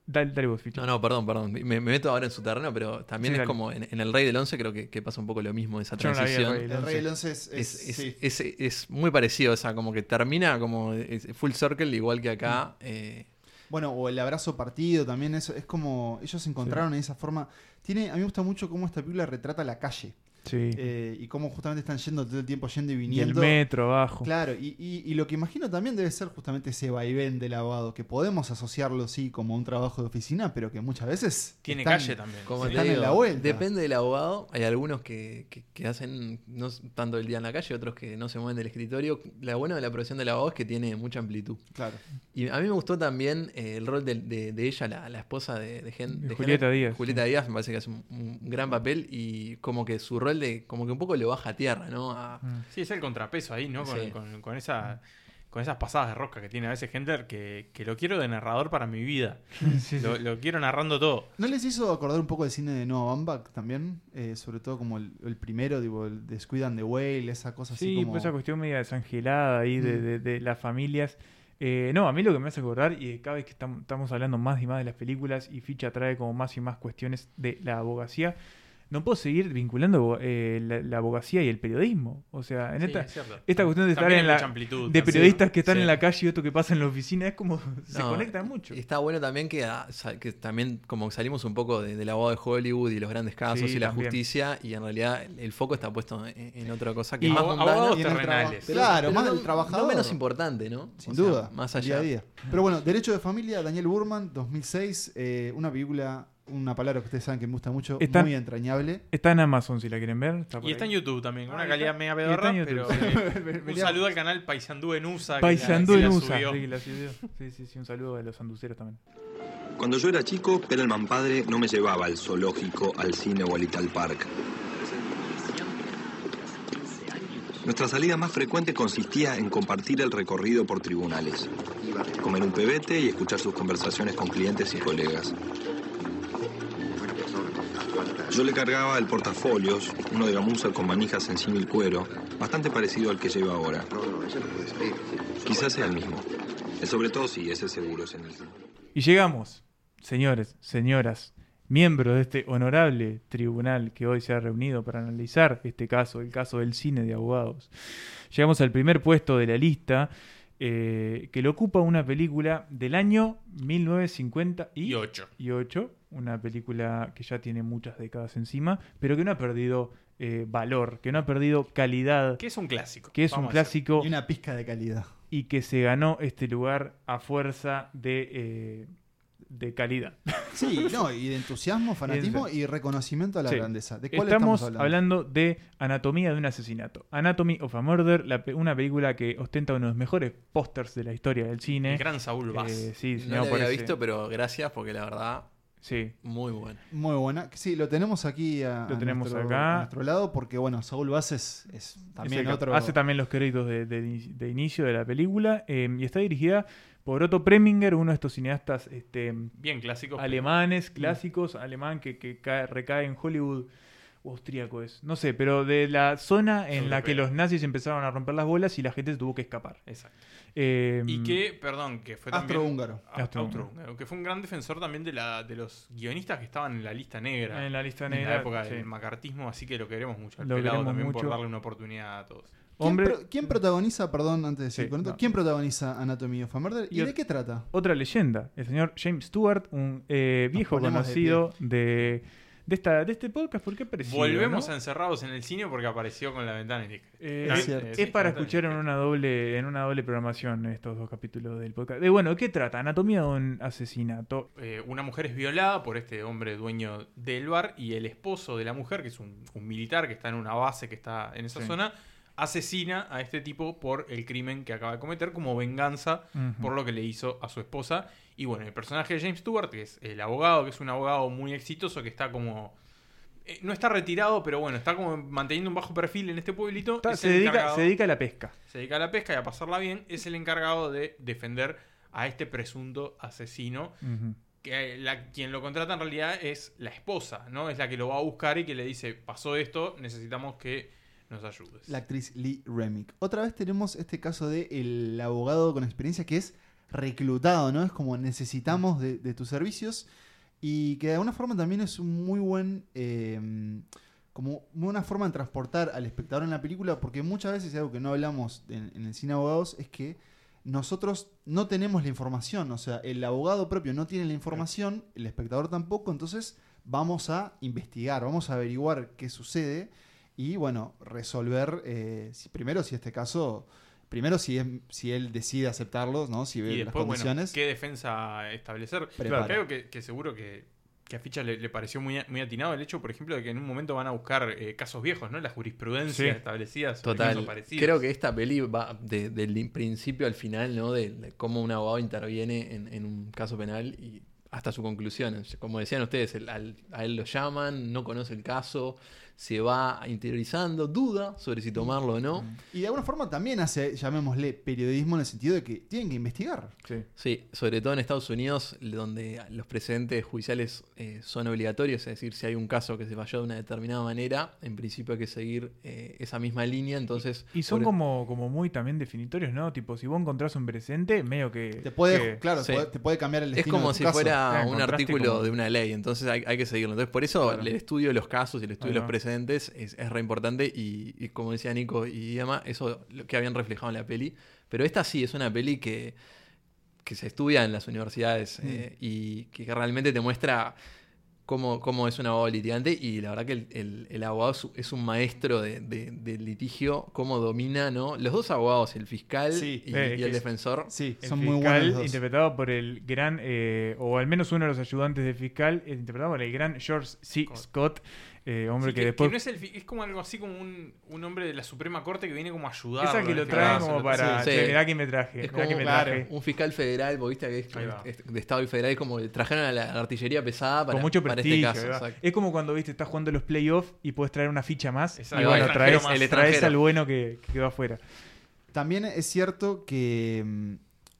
dale, dale vos, Ficho. No, no, perdón, perdón. Me, me meto ahora en su terreno, pero también Sí, es dale. como en, en El Rey del Once creo que, que pasa un poco lo mismo, esa Yo no la vi, El transición. Rey del El Rey del Once. Es, es- es, sí. es- es- es muy parecido, o sea, como que termina como full circle, igual que acá. Mm. eh, Bueno, o el abrazo partido también, eso es como ellos se encontraron en esa forma. Tiene, a mí me gusta mucho cómo esta película retrata la calle Sí. eh, y cómo justamente están yendo todo el tiempo yendo y y el viniendo. metro abajo. Claro, y, y- y lo que imagino también debe ser justamente ese vaivén del abogado, que podemos asociarlo, sí, como un trabajo de oficina, pero que muchas veces... Tiene están- calle también. como Sí. te Están en la vuelta. Depende del abogado. Hay algunos que, que- que hacen no tanto el día en la calle, otros que no se mueven del escritorio. Lo bueno de la profesión del abogado es que tiene mucha amplitud. Claro. Y a mí me gustó también eh, el rol de, de- de ella, la, la esposa de, de, Gen- De Julieta. Díaz, Julieta Díaz me parece que hace un, un gran papel y como que su rol de, como que un poco lo baja a tierra, ¿no? A- Mm. Sí, es el contrapeso ahí, ¿no? Con, Sí. con- con esa, con esas pasadas de rosca que tiene a veces Hendler, que, que lo quiero de narrador para mi vida. Sí, lo, sí. lo quiero narrando todo. ¿No les hizo acordar un poco del cine de Noah Baumbach también? Eh, sobre todo como el, el primero, tipo, el de Squid and the Whale, esa cosa así Sí, como... pues esa cuestión media desangelada ahí de, Mm. de- de las familias. Eh, no, a mí lo que me hace acordar, y cada vez que estam- estamos hablando más y más de las películas, y Ficha trae como más y más cuestiones de la abogacía, no puedo seguir vinculando eh, la, la abogacía y el periodismo. O sea, en Sí, esta, es cierto. esta cuestión de estar en la. de también. periodistas que están Sí. en la calle y otro que pasa en la oficina, es como. se No, conectan mucho. Está bueno también que, ah, que también como salimos un poco de- del abogado de Hollywood y los grandes casos Sí, y la también. justicia y en realidad el, foco está puesto en, en otra cosa que Y es más mundana. abogados Y en el terrenales. traba- Claro, más no- del trabajador. No menos importante, ¿no? Sin O sea, duda, más día allá. a día. Pero bueno, Derecho de Familia, Daniel Burman, 2006, eh, una película, una palabra que ustedes saben que me gusta mucho, Está- muy entrañable. Está en Amazon si la quieren ver. Está Y está en. YouTube también, con Ah, una y calidad está- media pedorra, pero eh, un saludo al canal Paisandú en USA. Paisandú en USA. subió. Sí, la subió. Sí, sí, sí, un saludo a los anduceros también. Cuando yo era chico, Perelman padre no me llevaba al zoológico, al cine o al Ital Park. Nuestra salida más frecuente consistía en compartir el recorrido por tribunales, comer un pebete y escuchar sus conversaciones con clientes y colegas. Yo le cargaba el portafolios, uno de gamuza con manijas en símil cuero, bastante parecido al que lleva ahora. Quizás sea el mismo. Sobre todo sí, ese seguro es en el Y llegamos, señores, señoras, miembros de este honorable tribunal que hoy se ha reunido para analizar este caso, el caso del cine de abogados. Llegamos al primer puesto de la lista, eh, que lo ocupa una película del año 1958, Y ocho. Una película que ya tiene muchas décadas encima, pero que no ha perdido eh, valor, que no ha perdido calidad, Que es un clásico. que es un vamos clásico Y una pizca de calidad. y que se ganó este lugar a fuerza de, eh, de calidad. Sí, no, y de entusiasmo, fanatismo Y reconocimiento a la Sí. grandeza. ¿De cuál estamos, estamos, hablando? de Anatomía de un asesinato. Anatomy of a Murder, la una película que ostenta uno de los mejores pósters de la historia del cine. El gran Saúl Bass. Eh, sí, No lo había visto, pero gracias porque la verdad, Sí. muy bueno. Muy buena. Sí, lo tenemos aquí a, Lo a tenemos nuestro, acá. a nuestro lado porque, bueno, Saúl Bass es, es también Es otro... Hace también los créditos de, de ini- de inicio de la película eh, y está dirigida por Otto Preminger, uno de estos cineastas este, Bien clásico. alemanes, clásicos, alemán que, que cae- recae en Hollywood o austríaco es, no sé, pero de la zona en la que los nazis empezaron a romper las bolas y la gente se tuvo que escapar. Exacto. Eh, Y que, perdón, que fue también... Astrohúngaro. Astrohúngaro. Que fue un gran defensor también de, la, de los guionistas que estaban en la lista negra. En la lista En negra, la época sí. del macartismo, así que lo queremos mucho. Al Lo pelado queremos también mucho. por darle una oportunidad a todos. ¿Quién, hombre, pro- quién protagoniza, perdón, antes de seguir Sí, con esto, no. quién protagoniza Anatomy of a Murder y, Y de qué trata? otra leyenda, el señor James Stewart, un eh, viejo de conocido de, de, esta, de este podcast, porque parecido, Volvemos ¿no? a encerrados en el cine porque apareció con la ventana en Eh, Es es, para escuchar en una doble en una doble programación estos dos capítulos del podcast. De bueno, ¿qué trata? Anatomía de un asesinato. Eh, una mujer es violada por este hombre dueño del bar y el esposo de la mujer, que es un, un militar que está en una base que está en esa Sí. zona, asesina a este tipo por el crimen que acaba de cometer como venganza por lo que le hizo a su esposa. Y bueno, el personaje de James Stewart, que es el abogado, que es un abogado muy exitoso, que está como... eh, no está retirado, pero bueno, está como manteniendo un bajo perfil en este pueblito. Está- es se, dedica, se dedica a la pesca. se dedica a la pesca y a pasarla bien. Es el encargado de defender a este presunto asesino que la, quien lo contrata en realidad es la esposa, ¿no? Es la que lo va a buscar y que le dice, pasó esto, necesitamos que nos ayudes. La actriz Lee Remick. Otra vez tenemos este caso de el abogado con experiencia que es reclutado, ¿no? Es como necesitamos de, de tus servicios y que de alguna forma también es un muy buen... eh, como buena forma de transportar al espectador en la película, porque muchas veces algo que no hablamos en, en el cine abogados es que nosotros no tenemos la información, o sea, el abogado propio no tiene la información, el espectador tampoco, entonces vamos a investigar, vamos a averiguar qué sucede y bueno, resolver eh, si- primero si este caso, primero si, es, si él decide aceptarlos, ¿no? si ve y las después, bueno, condiciones. qué defensa establecer. Prepara. Creo que, que seguro que, que a Ficha le, le pareció muy, muy atinado el hecho, por ejemplo, de que en un momento van a buscar eh, casos viejos, ¿no? La jurisprudencia Sí. establecida sobre Total. casos parecidos. Creo que esta peli va de- del principio al final, ¿no? De, de cómo un abogado interviene en, en un caso penal y hasta su conclusión. Como decían ustedes, el- al- a él lo llaman, no conoce el caso, se va interiorizando, duda sobre si tomarlo o no. Y de alguna forma también hace, llamémosle, periodismo en el sentido de que tienen que investigar. Sí, sobre todo en Estados Unidos, donde los precedentes judiciales eh, son obligatorios, es decir, si hay un caso que se falló de una determinada manera, en principio hay que seguir eh, esa misma línea, entonces... Y son por- como, como muy también definitorios, ¿no? Tipo, si vos encontrás un presente, medio que. Te puede, que- claro, Sí. te puede- cambiar el Es destino como de tu si caso. fuera Claro, un artículo como- de una ley, entonces hay, hay que seguirlo. Entonces, por eso Claro. el estudio de los casos y el estudio de los va. Es, es re importante y, y como decía Nico y Emma, eso lo que habían reflejado en la peli. Pero esta sí es una peli que, que se estudia en las universidades Mm. eh, y que realmente te muestra cómo, cómo es un abogado litigante y la verdad que el, el- el abogado es, es un maestro de, de- del litigio, cómo domina, ¿no? Los dos abogados, el fiscal Sí. y, Eh, y el es- defensor. Sí, El son muy buenos interpretado por el gran, eh, o al menos uno de los ayudantes del fiscal, interpretado por el gran George C. Scott, eh, hombre Sí, que, que, después. que no es, el, es como algo así como un, un hombre de la Suprema Corte que viene como a ayudar. Esa que lo traen como para. Sí. "Che, mirá que me traje. Es como que me claro, traje". un fiscal federal, vos viste que es, es de Estado y federal, como le trajeron a la artillería pesada para, Con mucho para prestigio. este caso. Es como cuando viste, estás jugando los playoffs y puedes traer una ficha más. Exacto. Y bueno, El traes, más. El traes al bueno que, que quedó afuera. También es cierto que mm,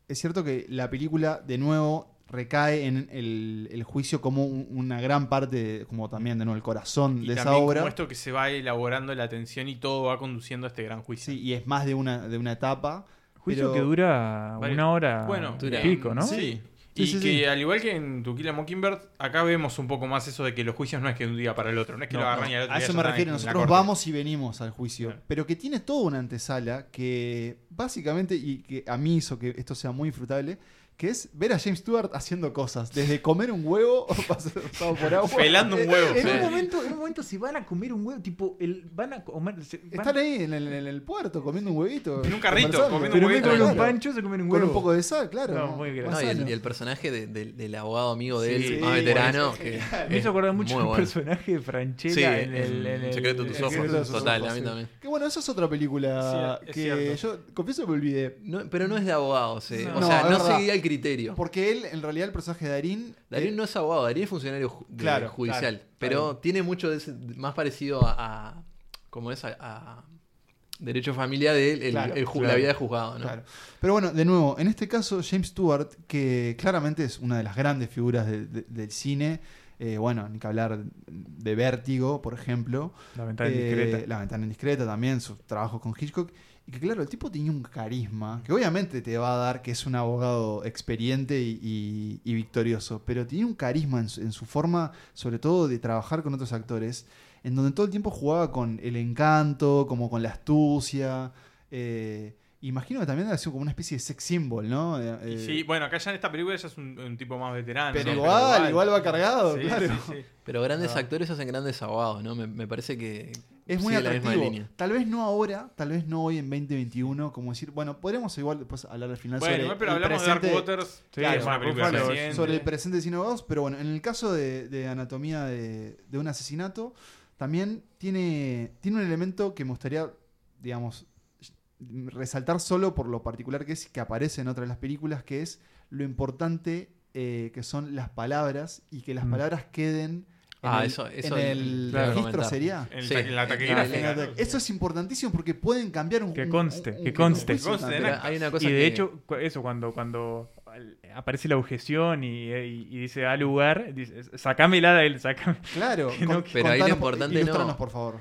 es cierto que la película de nuevo recae en el, el juicio como un- una gran parte, de- como también de nuevo el corazón Y de esa obra. como esto que se va elaborando la atención y todo va conduciendo a este gran juicio. Sí, y es más de una, de una etapa. Juicio pero- que dura Vale. una hora Bueno, y dura- pico, ¿no? Sí. Y sí, que sí. al igual que en Tu Kill a Mockingbird, acá vemos un poco más eso de que los juicios no es que de un día para el otro, no es que No, lo agarran no. y al otro A día eso me refiero, nosotros vamos y venimos al juicio, Claro. pero que tiene toda una antesala que básicamente, y que a mí hizo que esto sea muy disfrutable, que es ver a James Stewart haciendo cosas, desde comer un huevo, pasado por agua. Pelando un huevo, En, sí. un momento, en un momento se van a comer un huevo, tipo, el, van a comer. se- van- Están ahí en el, en el puerto comiendo un huevito. En un carrito, comiendo pero un huevito. comer un pancho, se comen un Con huevo. un poco de sal, claro. No, muy No, y, el, sano. y el personaje de- de- del abogado amigo de él, Sí, más veterano, bueno, que Me hizo acordar mucho muy el bueno. personaje de Franchella Sí, en el, en en el- Secreto de tus ojos. Secreto de tus Total, ojos, a mí también. Que bueno, eso es otra película Sí, es que cierto. yo confieso que me olvidé. No, pero no es de abogados, eh. No, o sea, no seguía el criterio. Porque él, en realidad, el personaje de Darín. Darín eh, no es abogado, Darín es funcionario ju- de- Claro, judicial, claro, pero claro. tiene mucho de ese- más parecido a, a- como es a, a derecho familiar de él, el- Claro, el ju- claro. la vida de juzgado, ¿no? Claro. Pero bueno, de nuevo, en este caso, James Stewart, que claramente es una de las grandes figuras de- de- del cine. eh, bueno, ni que hablar de Vértigo, por ejemplo. La ventana Eh, indiscreta. La ventana indiscreta también, sus trabajos con Hitchcock. Y que claro, el tipo tenía un carisma que obviamente te va a dar que es un abogado experiente y, victorioso, pero tenía un carisma en su, en su forma, sobre todo de trabajar con otros actores, en donde todo el tiempo jugaba con el encanto, como con la astucia. eh, imagino que también ha sido como una especie de sex symbol, ¿no? Eh, sí, bueno, acá ya en esta película ya es un, un tipo más veterano. Pero ¿no? igual, igual va cargado, Sí, claro. sí, sí. Pero grandes Ah. actores hacen grandes abogados, ¿no? Me, me parece que Es muy atractivo. línea. Tal vez no ahora, tal vez no hoy en 2021, como decir, bueno, podremos igual después hablar al final Bueno, sobre igual, pero el hablamos de presente, Dark Waters, Sí, que es una película sobre el presente de Cine Abogados, pero bueno, en el caso de, de Anatomía de, de un asesinato, también tiene, tiene un elemento que me gustaría, digamos, resaltar solo por lo particular que es que aparece en otras de las películas, que es lo importante eh, que son las palabras y que las Mm. palabras queden en Ah, el, eso- eso en el claro, registro comentar. sería. En, Sí. ta- en la Ah, el- Eso es importantísimo porque pueden cambiar un Que conste, un- que conste. un juicio Conste, también. ¿no? Pero hay una cosa Y de que- hecho, eso, cuando, cuando aparece la objeción y, y- y dice al lugar, dice, sacámela de él, sacame. Claro, Que no- con- Pero ahí lo importante no. por favor.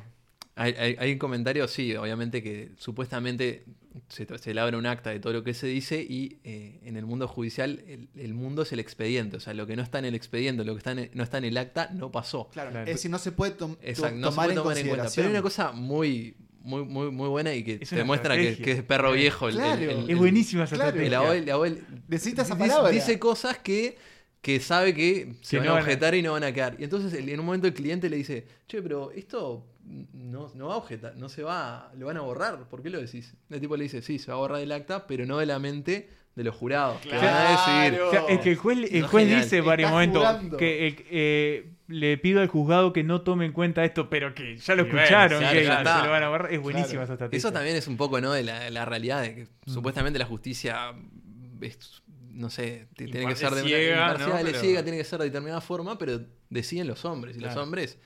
Hay, hay- hay un comentario, sí, obviamente que supuestamente se, se elabora un acta de todo lo que se dice y eh, en el mundo judicial el, el mundo es el expediente, o sea, lo que no está en el expediente, lo que está en- no está en el acta, no pasó. Claro, Claro. es decir, no se puede tom- Exacto, to- no se tomar, puede en tomar en cuenta. consideración. Pero hay una cosa muy, muy, muy, muy buena y que te una demuestra que, es perro viejo. el- el- Claro. el- Es buenísima esa claro. El estrategia. el abogado Necesita esa dice- palabra. Dice cosas que, que sabe que se van no a van a- objetar y no van a quedar. Y entonces en un momento el cliente le dice, che, pero esto no, no va a objetar, no se va, lo van a borrar. ¿Por qué lo decís? El tipo le dice, sí, se va a borrar del acta, pero no de la mente de los jurados. Que van a decidir. O sea, es que el juez, el No, juez dice en varios momentos jugando. que eh, le pido al juzgado que no tome en cuenta esto, pero que ya lo Y bueno, escucharon, claro, que se lo van a borrar. Es buenísima Claro. esa estrategia. Eso también es un poco, ¿no? De la, la realidad de que supuestamente la justicia es, no sé, tiene que ser de ciega, imparcial, ¿no? Pero- ciega, tiene que ser de determinada forma, pero deciden los hombres. Y los Claro. hombres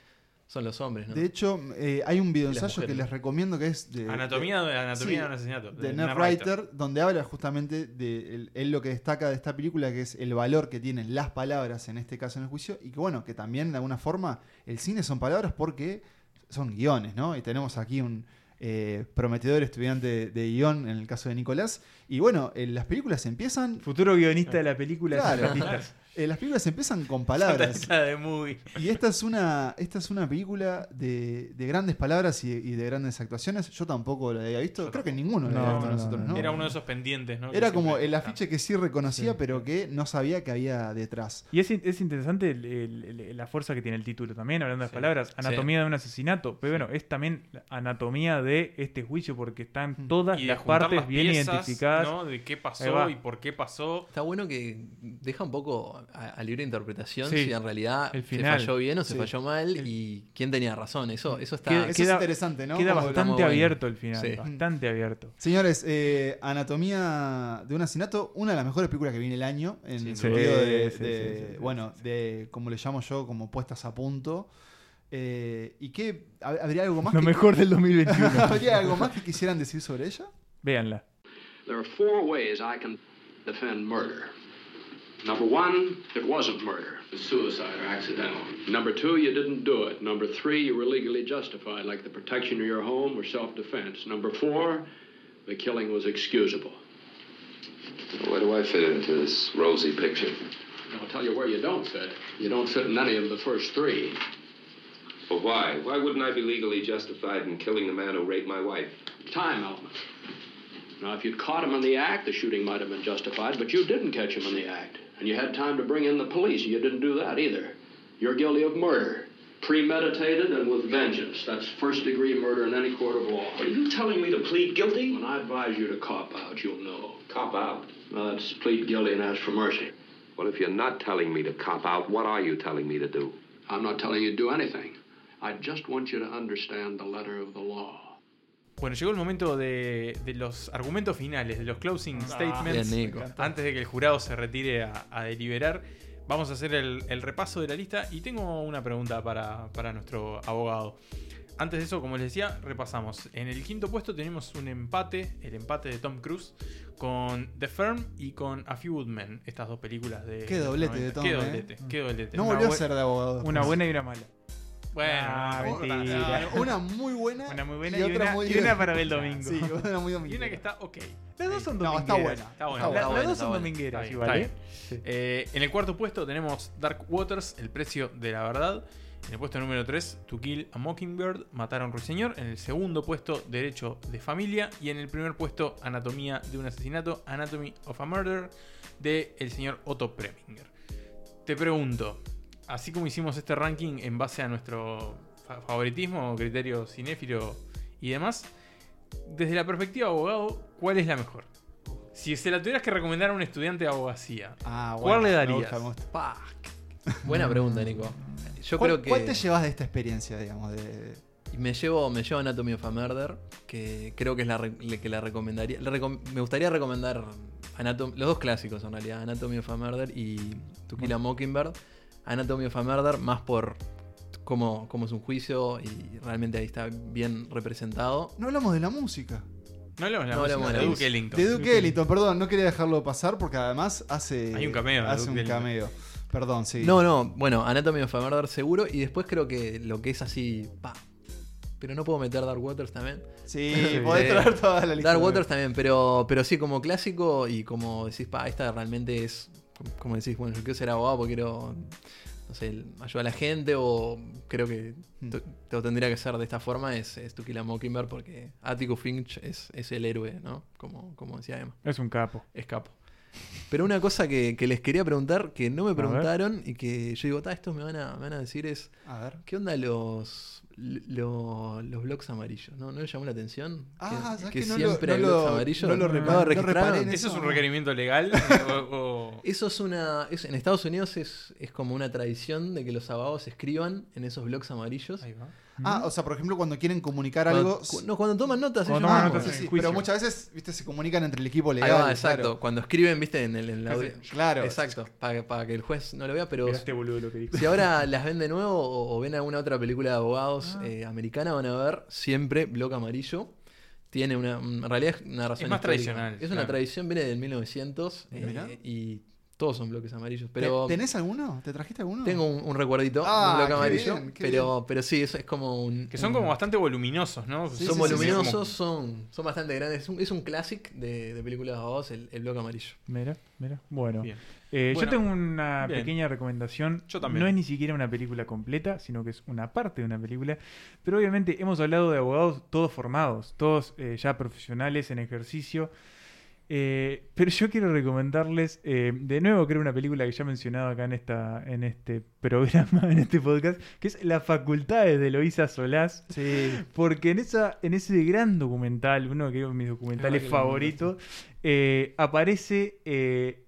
son los hombres, ¿no? De hecho, eh, hay un video Y las ensayo que les recomiendo que es de. Anatomía de- anatomía sí, de un asesinato, De de Ned Writer, Writer. donde habla justamente de el- él lo que destaca de esta película, que es el valor que tienen las palabras, en este caso en el juicio, y que bueno, que también de alguna forma el cine son palabras porque son guiones, ¿no? Y tenemos aquí un eh, prometedor estudiante de, de guion en el caso de Nicolás. Y bueno, eh, las películas empiezan. Futuro guionista de la película de Claro. Eh, las películas empiezan con palabras. De movie. Y esta es una, esta es una película de, de grandes palabras y, y de grandes actuaciones. Yo tampoco la había visto. Creo que ninguno la No, había visto no, nosotros, ¿no? Era uno de esos pendientes, ¿no? Era Que como siempre- el afiche que sí reconocía, pero que no sabía que había detrás. Y es, es interesante el- el- el- la fuerza que tiene el título también, hablando de las palabras. Anatomía de un asesinato. Pero bueno, es también la anatomía de este juicio porque están todas Y de las partes las bien piezas, identificadas. ¿no? De qué pasó y por qué pasó. Está bueno que deja un poco a, a libre interpretación Sí. si en realidad El se final. falló bien o se Sí. falló mal y quién tenía razón. Eso, eso está Queda- Eso queda- es interesante, ¿no? Queda bastante bueno. abierto el final. Sí. Bastante abierto. Señores, eh, Anatomía de un asesinato, una de las mejores películas que viene el año, en Sí, el sí. sentido de, de- sí, sí, sí. bueno, de como le llamo yo, como puestas a punto. Eh, ¿Y qué? ¿hab- ¿Habría algo más? Lo que- mejor del 2021. ¿Habría algo más que quisieran decir sobre ella? Véanla. There are four ways I can defend murder. Number one, it wasn't murder. It's suicide or accidental. Number two, you didn't do it. Number three, you were legally justified, like the protection of your home or self-defense. Number four, the killing was excusable. Where do I fit into this rosy picture? I'll tell you where you don't fit. You don't fit in any of the first three. Well, why? Why wouldn't I be legally justified in killing the man who raped my wife? Time element. Now, if you'd caught him in the act, the shooting might have been justified, but you didn't catch him in the act. And you had time to bring in the police, and you didn't do that either. You're guilty of murder. Premeditated and with vengeance. That's first degree murder in any court of law. Are you telling me to plead guilty? When I advise you to cop out, you'll know. Cop out? Well, that's plead guilty and ask for mercy. Well, if you're not telling me to cop out, what are you telling me to do? I'm not telling you to do anything. I just want you to understand the letter of the law. Bueno, llegó el momento de, de los argumentos finales, de los closing statements. bien, Nico. Antes de que el jurado se retire a, a deliberar, vamos a hacer el, el repaso de la lista. Y tengo una pregunta para, para nuestro abogado. Antes de eso, como les decía, repasamos. En el quinto puesto tenemos un empate, el empate de Tom Cruise, con The Firm y con A Few Good Men, estas dos películas de. Qué doblete de 90. Tom, Qué eh. doblete, qué doblete. No Una volvió a ser de abogado. Una buena y una mala. Bueno, Ah, mentira. Ah, Una muy buena. Una muy buena y, y otra una- muy y una para ver el domingo. Sí, una muy Y una que está ok. Las dos son No, domingueras. está buena. Está bueno. Está La- buena. las dos está son domingueras, Está igual, bien, ¿eh? está bien. Eh, en el cuarto puesto tenemos Dark Waters, el precio de la verdad. En el puesto número 3, To Kill a Mockingbird, Matar a un ruiseñor. En el segundo puesto, Derecho de Familia. Y en el primer puesto, Anatomía de un asesinato, Anatomy of a Murder, de el señor Otto Preminger. Te pregunto, así como hicimos este ranking en base a nuestro fa- favoritismo, criterio cinéfilo y demás, desde la perspectiva de abogado, ¿cuál es la mejor? Si se la tuvieras que recomendar a un estudiante de abogacía, Ah, ¿cuál bueno, le me darías? gusta, me gusta. Pa. Buena pregunta, Nico. Yo ¿Cuál, creo que. cuál te llevas de esta experiencia, digamos? De... Me llevo, me llevo Anatomy of a Murder, que creo que es la que la recomendaría. recom- me gustaría recomendar Anatom- los dos clásicos en realidad, Anatomy of a Murder y To Kill a Mockingbird. Anatomy of a Murder más por cómo, cómo es un juicio y realmente ahí está bien representado. No hablamos de la música. No hablamos de la No música, hablamos de de la Duke música. Ellington. De Duke Ellington, perdón, no quería dejarlo pasar porque además hace. Hay un cameo de Hace Duke un Ellington. cameo. Perdón, sí. No, no, bueno, Anatomy of a Murder seguro y después creo que lo que es así, pa. Pero no puedo meter Dark Waters también. Sí, podés traer toda la lista. Dark Waters también, pero, pero sí, como clásico y como decís, pa, esta realmente es. Como decís, bueno, yo quiero ser abogado porque quiero. No sé, ayudar a la gente o creo que lo tendría que ser de esta forma. Es, es To Kill a Mockingbird porque Atticus Finch es, es el héroe, ¿no? Como, como decía Emma. Es un capo. Es capo. Pero una cosa que, que les quería preguntar, que no me preguntaron y que yo digo, "Ta, estos me van, a, me van a decir es. A ver. ¿Qué onda los, lo- los blogs amarillos, ¿no? ¿No le llamó la atención? Ah, que, ¿sabes que que no siempre lo- no blogs lo- amarillos. no lo reparé- no ¿Eso es un requerimiento legal? o, o- Eso es una. es- en Estados Unidos es, es como una tradición de que los abogados escriban en esos blogs amarillos. Ah, o sea, por ejemplo, cuando quieren comunicar Cuando- algo. cu- no, cuando toman notas, Cuando ellos toman mismos. notas, Sí, sí, sí, pero muchas veces, viste, se comunican entre el equipo Ahí legal. va, exacto. claro. Cuando escriben, viste, en el, en la- Claro. Exacto. Para, para que el juez no lo vea, pero. Mirá este boludo lo que dijo. Si ahora las ven de nuevo o, o ven alguna otra película de abogados Ah. eh, americana, van a ver siempre bloque amarillo. Tiene una. En realidad es una razón. Es más histórica. tradicional, Es una claro. tradición, viene del 1900 eh, Mirá. y todos son bloques amarillos. Pero ¿Te- ¿Tenés alguno? ¿Te trajiste alguno? tengo un, un recuerdito, Ah, un bloque amarillo. bien, pero, pero sí, es, es como un. que son un- como bastante voluminosos, ¿no? son Sí, voluminosos, sí, son, son bastante grandes. Es un, es un classic de, de películas de abogados, el, el bloque amarillo. Mira, mira. Bueno, Bien. Eh, Bueno, yo tengo una bien. pequeña recomendación. Yo también. No es ni siquiera una película completa, sino que es una parte de una película. Pero obviamente hemos hablado de abogados todos formados, todos eh, ya profesionales en ejercicio. Eh, pero yo quiero recomendarles, eh, de nuevo, creo una película que ya he mencionado acá en, esta, en este programa, en este podcast, que es La Facultades de Eloísa Solás. Sí. Porque en, esa, en ese gran documental, uno de mis documentales que favoritos, eh, aparece eh,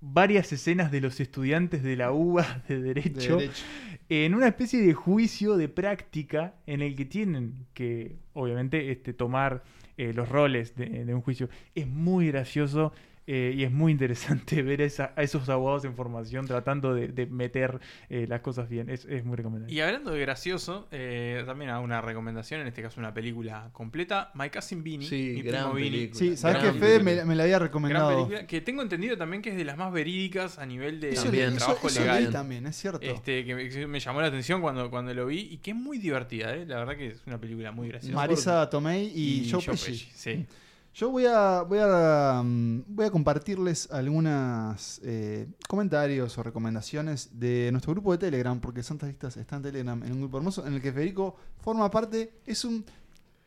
varias escenas de los estudiantes de la UBA de Derecho, derecho. en una especie de juicio de práctica en el que tienen que, obviamente, este, tomar eh, los roles de, de un juicio. Es muy gracioso. Eh, y es muy interesante ver esa- a esos abogados en formación tratando de, de meter eh, las cosas bien. Es, es muy recomendable. Y hablando de gracioso, eh, también hago una recomendación, en este caso una película completa, My Cousin Vinny. Sí, mi gran primo Vinny. Sí, ¿sabes Gran que Fede película. me, me la había Gran recomendado? película, que tengo entendido también que es de las más verídicas a nivel de, Eso, También. de eso- trabajo eso legal. leí también, es cierto. Este, que me, llamó la atención cuando, cuando lo vi y que es muy divertida, ¿eh? la verdad que es una película muy graciosa. Marisa Tomei y, Joe Joe Pesci. Pesci, sí. Yo voy a, voy a, mm, voy a compartirles algunos comentarios o recomendaciones de nuestro grupo de Telegram, porque Santas Listas está en Telegram, en un grupo hermoso, en el que Federico forma parte, es un,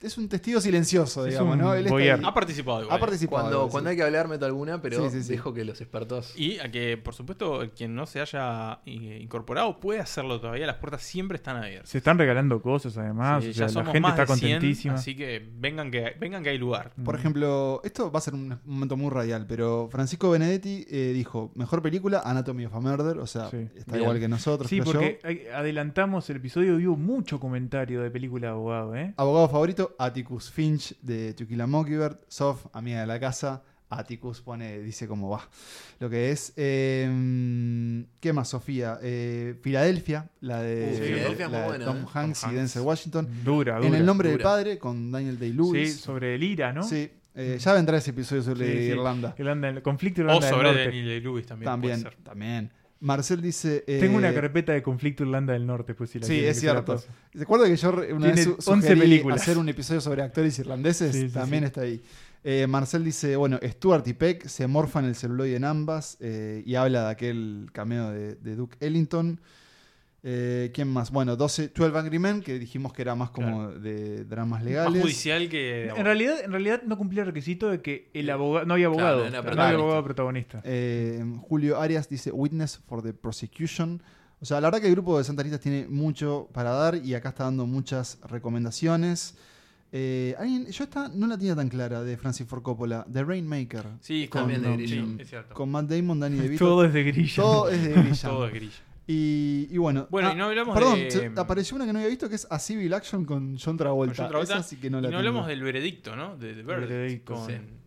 es un testigo silencioso, Es digamos, un ¿no? Él está. Ha participado igual. Ha participado. Cuando, sí. cuando hay que hablar, meto alguna, pero Sí, sí, sí. dejo que los expertos. Y a que, por supuesto, quien no se haya eh, incorporado puede hacerlo todavía, las puertas siempre están abiertas. Se están regalando cosas además. Sí, o sea, ya la somos gente más está de 100, contentísima. así que vengan que, vengan que hay lugar. Por ejemplo, esto va a ser un momento muy radial, pero Francisco Benedetti eh, dijo, mejor película, Anatomy of a Murder, o sea, Sí. está Bien. igual que nosotros. Sí, porque yo. adelantamos el episodio y hubo mucho comentario de película de abogado, ¿eh? Abogado favorito, Atticus Finch de To Kill a Mockingbird. Sof, amiga de la casa. Atticus pone, dice cómo va. Lo que es. eh, ¿Qué más, Sofía? Eh, Filadelfia, la de, Uh, Filadelfia la de Tom ¿eh? Hanks Tom y. Denzel Washington. Dura, dura. en el nombre del padre con Daniel Sí, Day-Lewis. sobre el IRA, ¿no? Sí, eh, ya vendrá ese episodio sobre Sí, sí. Irlanda. Irlanda, el conflicto O Irlanda del sobre Norte. Daniel de Lewis también. También, puede ser. también. Marcel dice. eh, Tengo una carpeta de conflicto Irlanda del Norte, pues si la Sí, es se cierto. pase. Recuerdo que yo una Tiene vez su- 11 sugerí películas. hacer un episodio sobre actores irlandeses. Sí, sí, también sí. está ahí. Eh, Marcel dice, bueno, Stuart y Peck se morfan el celuloide en ambas eh, y habla de aquel cameo de, de Duke Ellington. Eh, ¿Quién más? Bueno, 12, 12 Angry Men, que dijimos que era más como de dramas legales. Más judicial que. En realidad, en realidad no cumplía el requisito de que el abogado, no había abogado. no era no había abogado protagonista. Eh, Julio Arias dice Witness for the Prosecution. O sea, la verdad que el grupo de Santanistas tiene mucho para dar y acá está dando muchas recomendaciones. Eh, alguien- yo esta no la tenía tan clara de Francis Ford Coppola, The Rainmaker. Sí, con, también de no, Grisham. Sí, es cierto. con Matt Damon, Danny DeVito. Todo es de grilla. Todo es de Grisham. Todo es grilla. Y, y bueno, Bueno, ah, y no hablamos perdón, de- se- apareció una que no había visto que es A Civil Action con John Travolta. Con John Travolta. Esa sí que no y la no tengo. hablamos del veredicto, ¿no? De, de Verdict, Veredicto, con,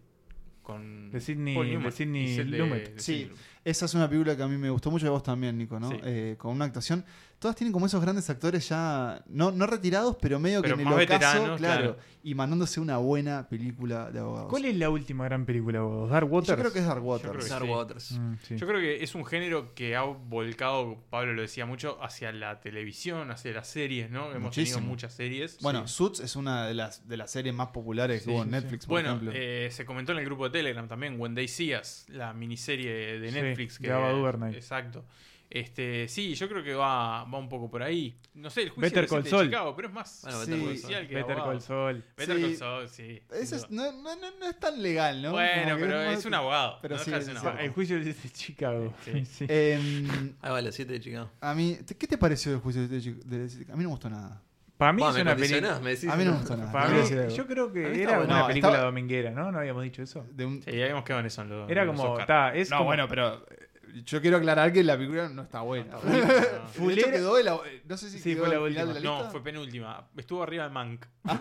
con De Sidney- Newman. de Sidney Y Lumet. de Sí, Sidney Lumet. esa es una película que a mí me gustó mucho y a vos también, Nico, ¿no? Sí. Eh, con una actuación. Todas tienen como esos grandes actores ya, no, no retirados, pero medio Pero que en el ocaso, veteranos, claro, claro. y mandándose una buena película de abogados. ¿Cuál es la última gran película de abogados? ¿Dark Waters? Yo creo que es Dark Yo creo Waters. que Dark sí. Waters. Mm, sí. Yo creo que es un género que ha volcado, Pablo lo decía mucho, hacia la televisión, hacia las series, ¿no? Hemos Muchísimo. tenido muchas series. Bueno, Sí. Suits es una de las, de las series más populares Sí, que hubo en sí, Netflix, por bueno, ejemplo. eh, se comentó en el grupo de Telegram también, When They See Us, la miniserie de Sí, Netflix. de Ava DuVernay. Exacto. Este, sí, yo creo que va, va un poco por ahí. No sé, el juicio Better Call de. Chicago, pero es más Bueno, Sí. Call judicial que Better abogado. Call Saul. Better Sí. Call Saul, sí. Sin es- no, no, no, no es tan legal, ¿no? Bueno, pero más- es un abogado. Pero no sí, es un abogado. El juicio de Chicago. Sí. Sí. Em, Ahí va, las 7 de Chicago. a mí, ¿qué te pareció el juicio de Chicago? A mí no me gustó nada. Para mí Va, es ¿me una película. ¿Me decís? A mí no me gustó nada. Para mí- yo creo que era bueno. una No, película estaba- dominguera, ¿no? ¿No habíamos dicho eso? De un- Sí, habíamos quedado en eso. en los- Era como, está, es no, como- bueno, pero eh, yo quiero aclarar que la película no está buena. De hecho, Fulera- quedó la- no sé si Sí, quedó fue la última. de la No, fue penúltima. Estuvo arriba de Mank.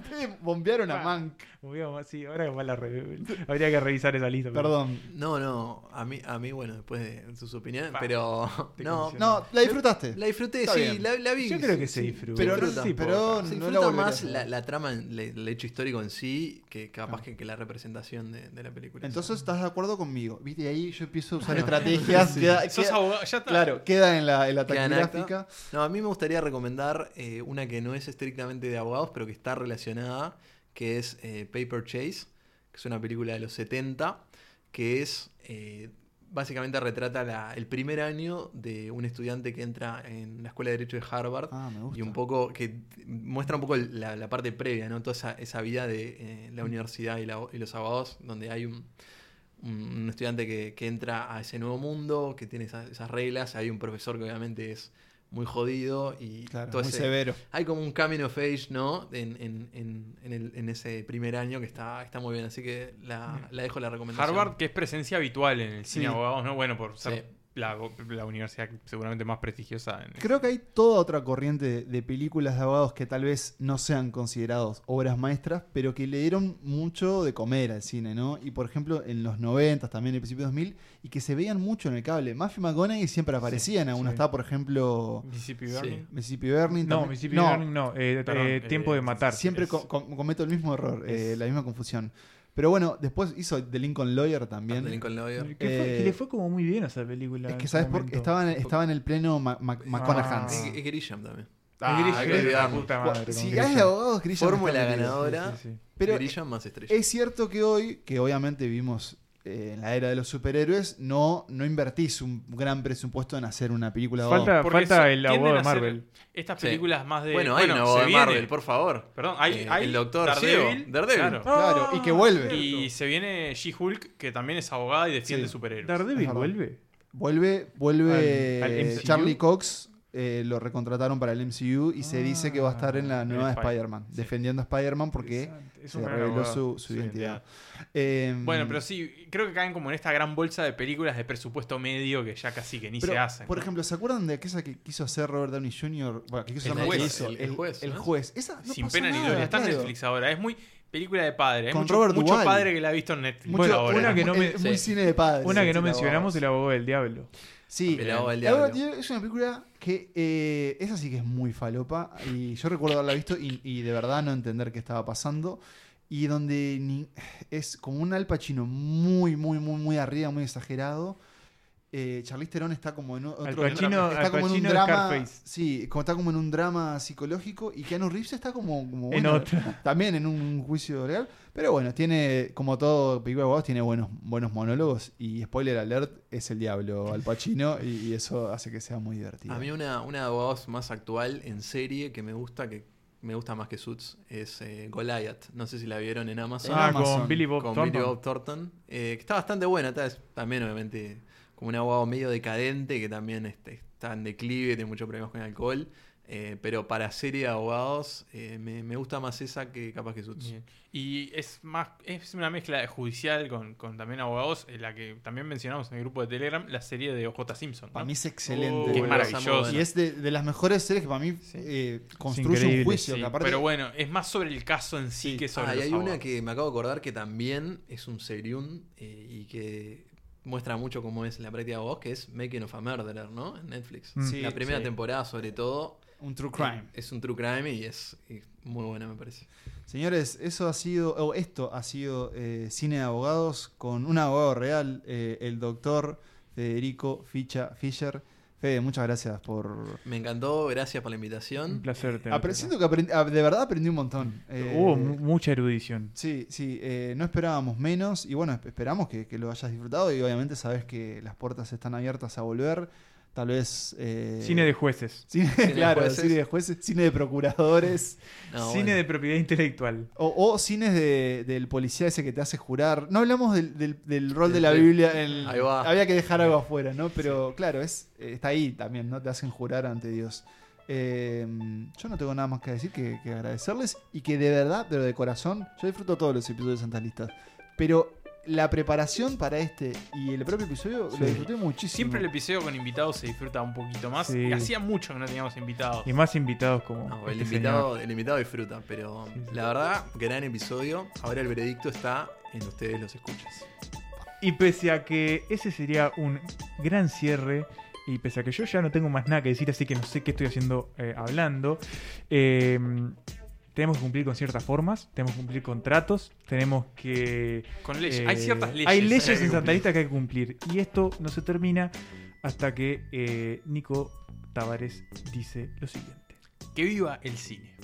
Ustedes bombearon a Mank. Sí, ahora que la re- habría que revisar esa lista. pero- Perdón. No, no, a mí, a mí bueno, después de sus opiniones, Pa, pero no. No, la disfrutaste. la disfruté, Está sí, la, la vi. Yo creo que se disfruta. Pero, disfruta. sí, pero no Se la disfruta más la, la trama, el, el hecho histórico en sí, que capaz que, que la representación de, de la película. Entonces estás de acuerdo conmigo. Viste, y ahí yo empiezo a usar estrategias. Queda, Sos queda- abogado, ya está. claro, queda en la, en la taquigráfica. No, a mí me gustaría recomendar eh, una que no es estrictamente de abogados, pero que está relacionada, que es eh, Paper Chase, que es una película de los 70, que es eh, básicamente retrata la- el primer año de un estudiante que entra en la Escuela de Derecho de Harvard Ah, me gusta. y un poco que muestra un poco la, la parte previa, ¿no? Toda esa, esa vida de eh, la universidad y, la- y los abogados, donde hay un, un- estudiante que, que entra a ese nuevo mundo, que tiene esas, esas reglas, hay un profesor que obviamente es muy jodido y Claro, todo muy ese- severo. hay como un coming of age, ¿no? En, en- en- en el- en ese primer año que está, está muy bien, así que la, la dejo la recomendación. Harvard, que es presencia habitual en el cine Sí. abogados, ¿no? Bueno, por ser Sí. La, la universidad seguramente más prestigiosa. En Creo que hay toda otra corriente de, de películas de abogados que tal vez no sean considerados obras maestras, pero que le dieron mucho de comer al cine, ¿no? Y por ejemplo, en los 90, también en el principio de 2000, y que se veían mucho en el cable. Matthew McConaughey siempre aparecía en alguna. sí. Está, por ejemplo, Mississippi Burning. Mississippi Burning. No, Mississippi Burning no, eh, Perdón, eh, eh, Tiempo de Matar. Siempre Es- co- co- cometo el mismo error, eh, Es- la misma confusión. Pero bueno, después hizo The Lincoln Lawyer también. The Lincoln Lawyer. Que, fue- Eh, que le fue como muy bien a esa película. Es que, ¿sabes por momento. Estaba en, estaba en el pleno Ma- Ma- McConaughey. Ah. Es, es Grisham también. Ah, Grisham, que la olvidarlo. puta madre, Si con hay Grisham. abogados, Grisham Fórmula ganadora, Sí, sí, sí. Pero Grisham más estrella. Es cierto que hoy, que obviamente vivimos eh, en la era de los superhéroes, no, no invertís un gran presupuesto en hacer una película de Falta-. Porque falta el abogado de Marvel. Estas Sí. películas más de. Bueno, hay un abogado de viene- Marvel, por favor. Perdón, hay, Eh, hay el doctor Daredevil. Daredevil. claro. Claro, y que vuelve. Y se viene She-Hulk, que también es abogada y defiende Sí. superhéroes. Daredevil vuelve. Vuelve, vuelve Al- al eh. Charlie Cox, eh, lo recontrataron para el MCU y se dice que va a estar en la en nueva Spider- Spider-Man, sí. defendiendo a Spider-Man porque. Es se reveló su, su Su identidad. Eh, Bueno, pero sí, creo que caen como en esta gran bolsa de películas de presupuesto medio que ya casi que ni pero, se hacen. Por ¿no? ejemplo, ¿se acuerdan de aquella que quiso hacer Robert Downey Jr.? Bueno, que quiso El juez, hizo, el- el juez, el ¿no? juez. Esa no Sin pasó pena ni gloria. Está en claro. Netflix ahora. Es muy película de padre. Hay Con mucho, Robert mucho padre que la ha visto en Netflix. Mucho- Bueno, ahora una que no me- es muy Sí. cine de padres. Una que no mencionamos, abogada. el abogado del diablo. Sí, El diablo. diablo es una película que eh, esa sí que es muy falopa y yo recuerdo haberla visto y, y de verdad no entender qué estaba pasando y donde ni- es como un Al Pacino muy, muy, muy, muy arriba, muy exagerado. Eh, Charlize Theron está como en otro Al Pacino- está Al como en un drama, Scarface. sí, como está como en un drama psicológico y Keanu Reeves está como, como En otra. también en un juicio legal, pero bueno, tiene como todo película de tiene buenos buenos monólogos y spoiler alert es el diablo Al Pacino y, y eso hace que sea muy divertido. A mí una, una de abogados más actual en serie que me gusta, que me gusta más que Suits, es eh, Goliath. No sé si la vieron en Amazon. Ah, Amazon. con Billy Bob con Thornton. Billy Bob Thornton. eh, que está bastante buena. está- es también, obviamente, como un abogado medio decadente que también este, está en declive, tiene muchos problemas con el alcohol. eh, pero para serie de abogados, eh, me, me gusta más esa que capaz que Suits. Bien. Y es más, es una mezcla de judicial con, con también abogados, en la que también mencionamos en el grupo de Telegram, la serie de OJ Simpson. ¿no? Para mí es excelente. Que es maravilloso. Y es de, de las mejores series que para mí eh, construye un juicio. Sí, que aparte- pero bueno, es más sobre el caso en sí, Sí. que sobre Ah, y los hay una que me acabo de acordar que también es un serium eh, y que muestra mucho cómo es la práctica de abogados, que es Making of a Murderer, ¿no? En Netflix. Mm. Sí, la primera sí. temporada, sobre todo. un true crime. Es un true crime y es y muy buena, me parece. Señores, eso ha sido, o esto ha sido eh, cine de abogados con un abogado real, eh, el doctor Federico Ficha Fischer. Fede, muchas gracias por. Me encantó, gracias por la Un invitación. placer. tenerte Apre- acá. siento que aprendí- ah, de verdad aprendí un montón. Eh, Hubo mu- mucha erudición. Sí, sí, eh, no esperábamos menos y bueno, esp- esperamos que, que lo hayas disfrutado y obviamente sabes que las puertas están abiertas a volver. Tal vez... eh, Cine de jueces. Cine, claro, jueces. cine de jueces, cine de procuradores. No, Cine bueno. de propiedad intelectual. O, o cines de- del policía ese que te hace jurar. No hablamos del, del- del rol de la Biblia. en- Ahí va. había que dejar algo afuera, ¿no? Pero claro, es, está ahí también, ¿no? Te hacen jurar ante Dios. Eh, yo no tengo nada más que decir que, que agradecerles y que de verdad, pero de corazón, yo disfruto todos los episodios de Santas Listas. Pero la preparación para este y el propio episodio Sí. lo disfruté muchísimo. Siempre el episodio con invitados se disfruta un poquito más. Sí. Y hacía mucho que no teníamos invitados. Y más invitados como. No, el, este invitado, señor. el invitado disfruta, pero la verdad, gran episodio. Ahora el veredicto está en ustedes los escuchas. Y pese a que ese sería un gran cierre, y pese a que yo ya no tengo más nada que decir, así que no sé qué estoy haciendo eh, hablando, eh, tenemos que cumplir con ciertas formas, tenemos que cumplir con tratos, tenemos que... eh, Con leyes. Hay ciertas leyes Hay leyes en Santa. Lista que hay que cumplir. Y esto no se termina hasta que eh, Nico Tavares dice lo siguiente. Que viva el cine.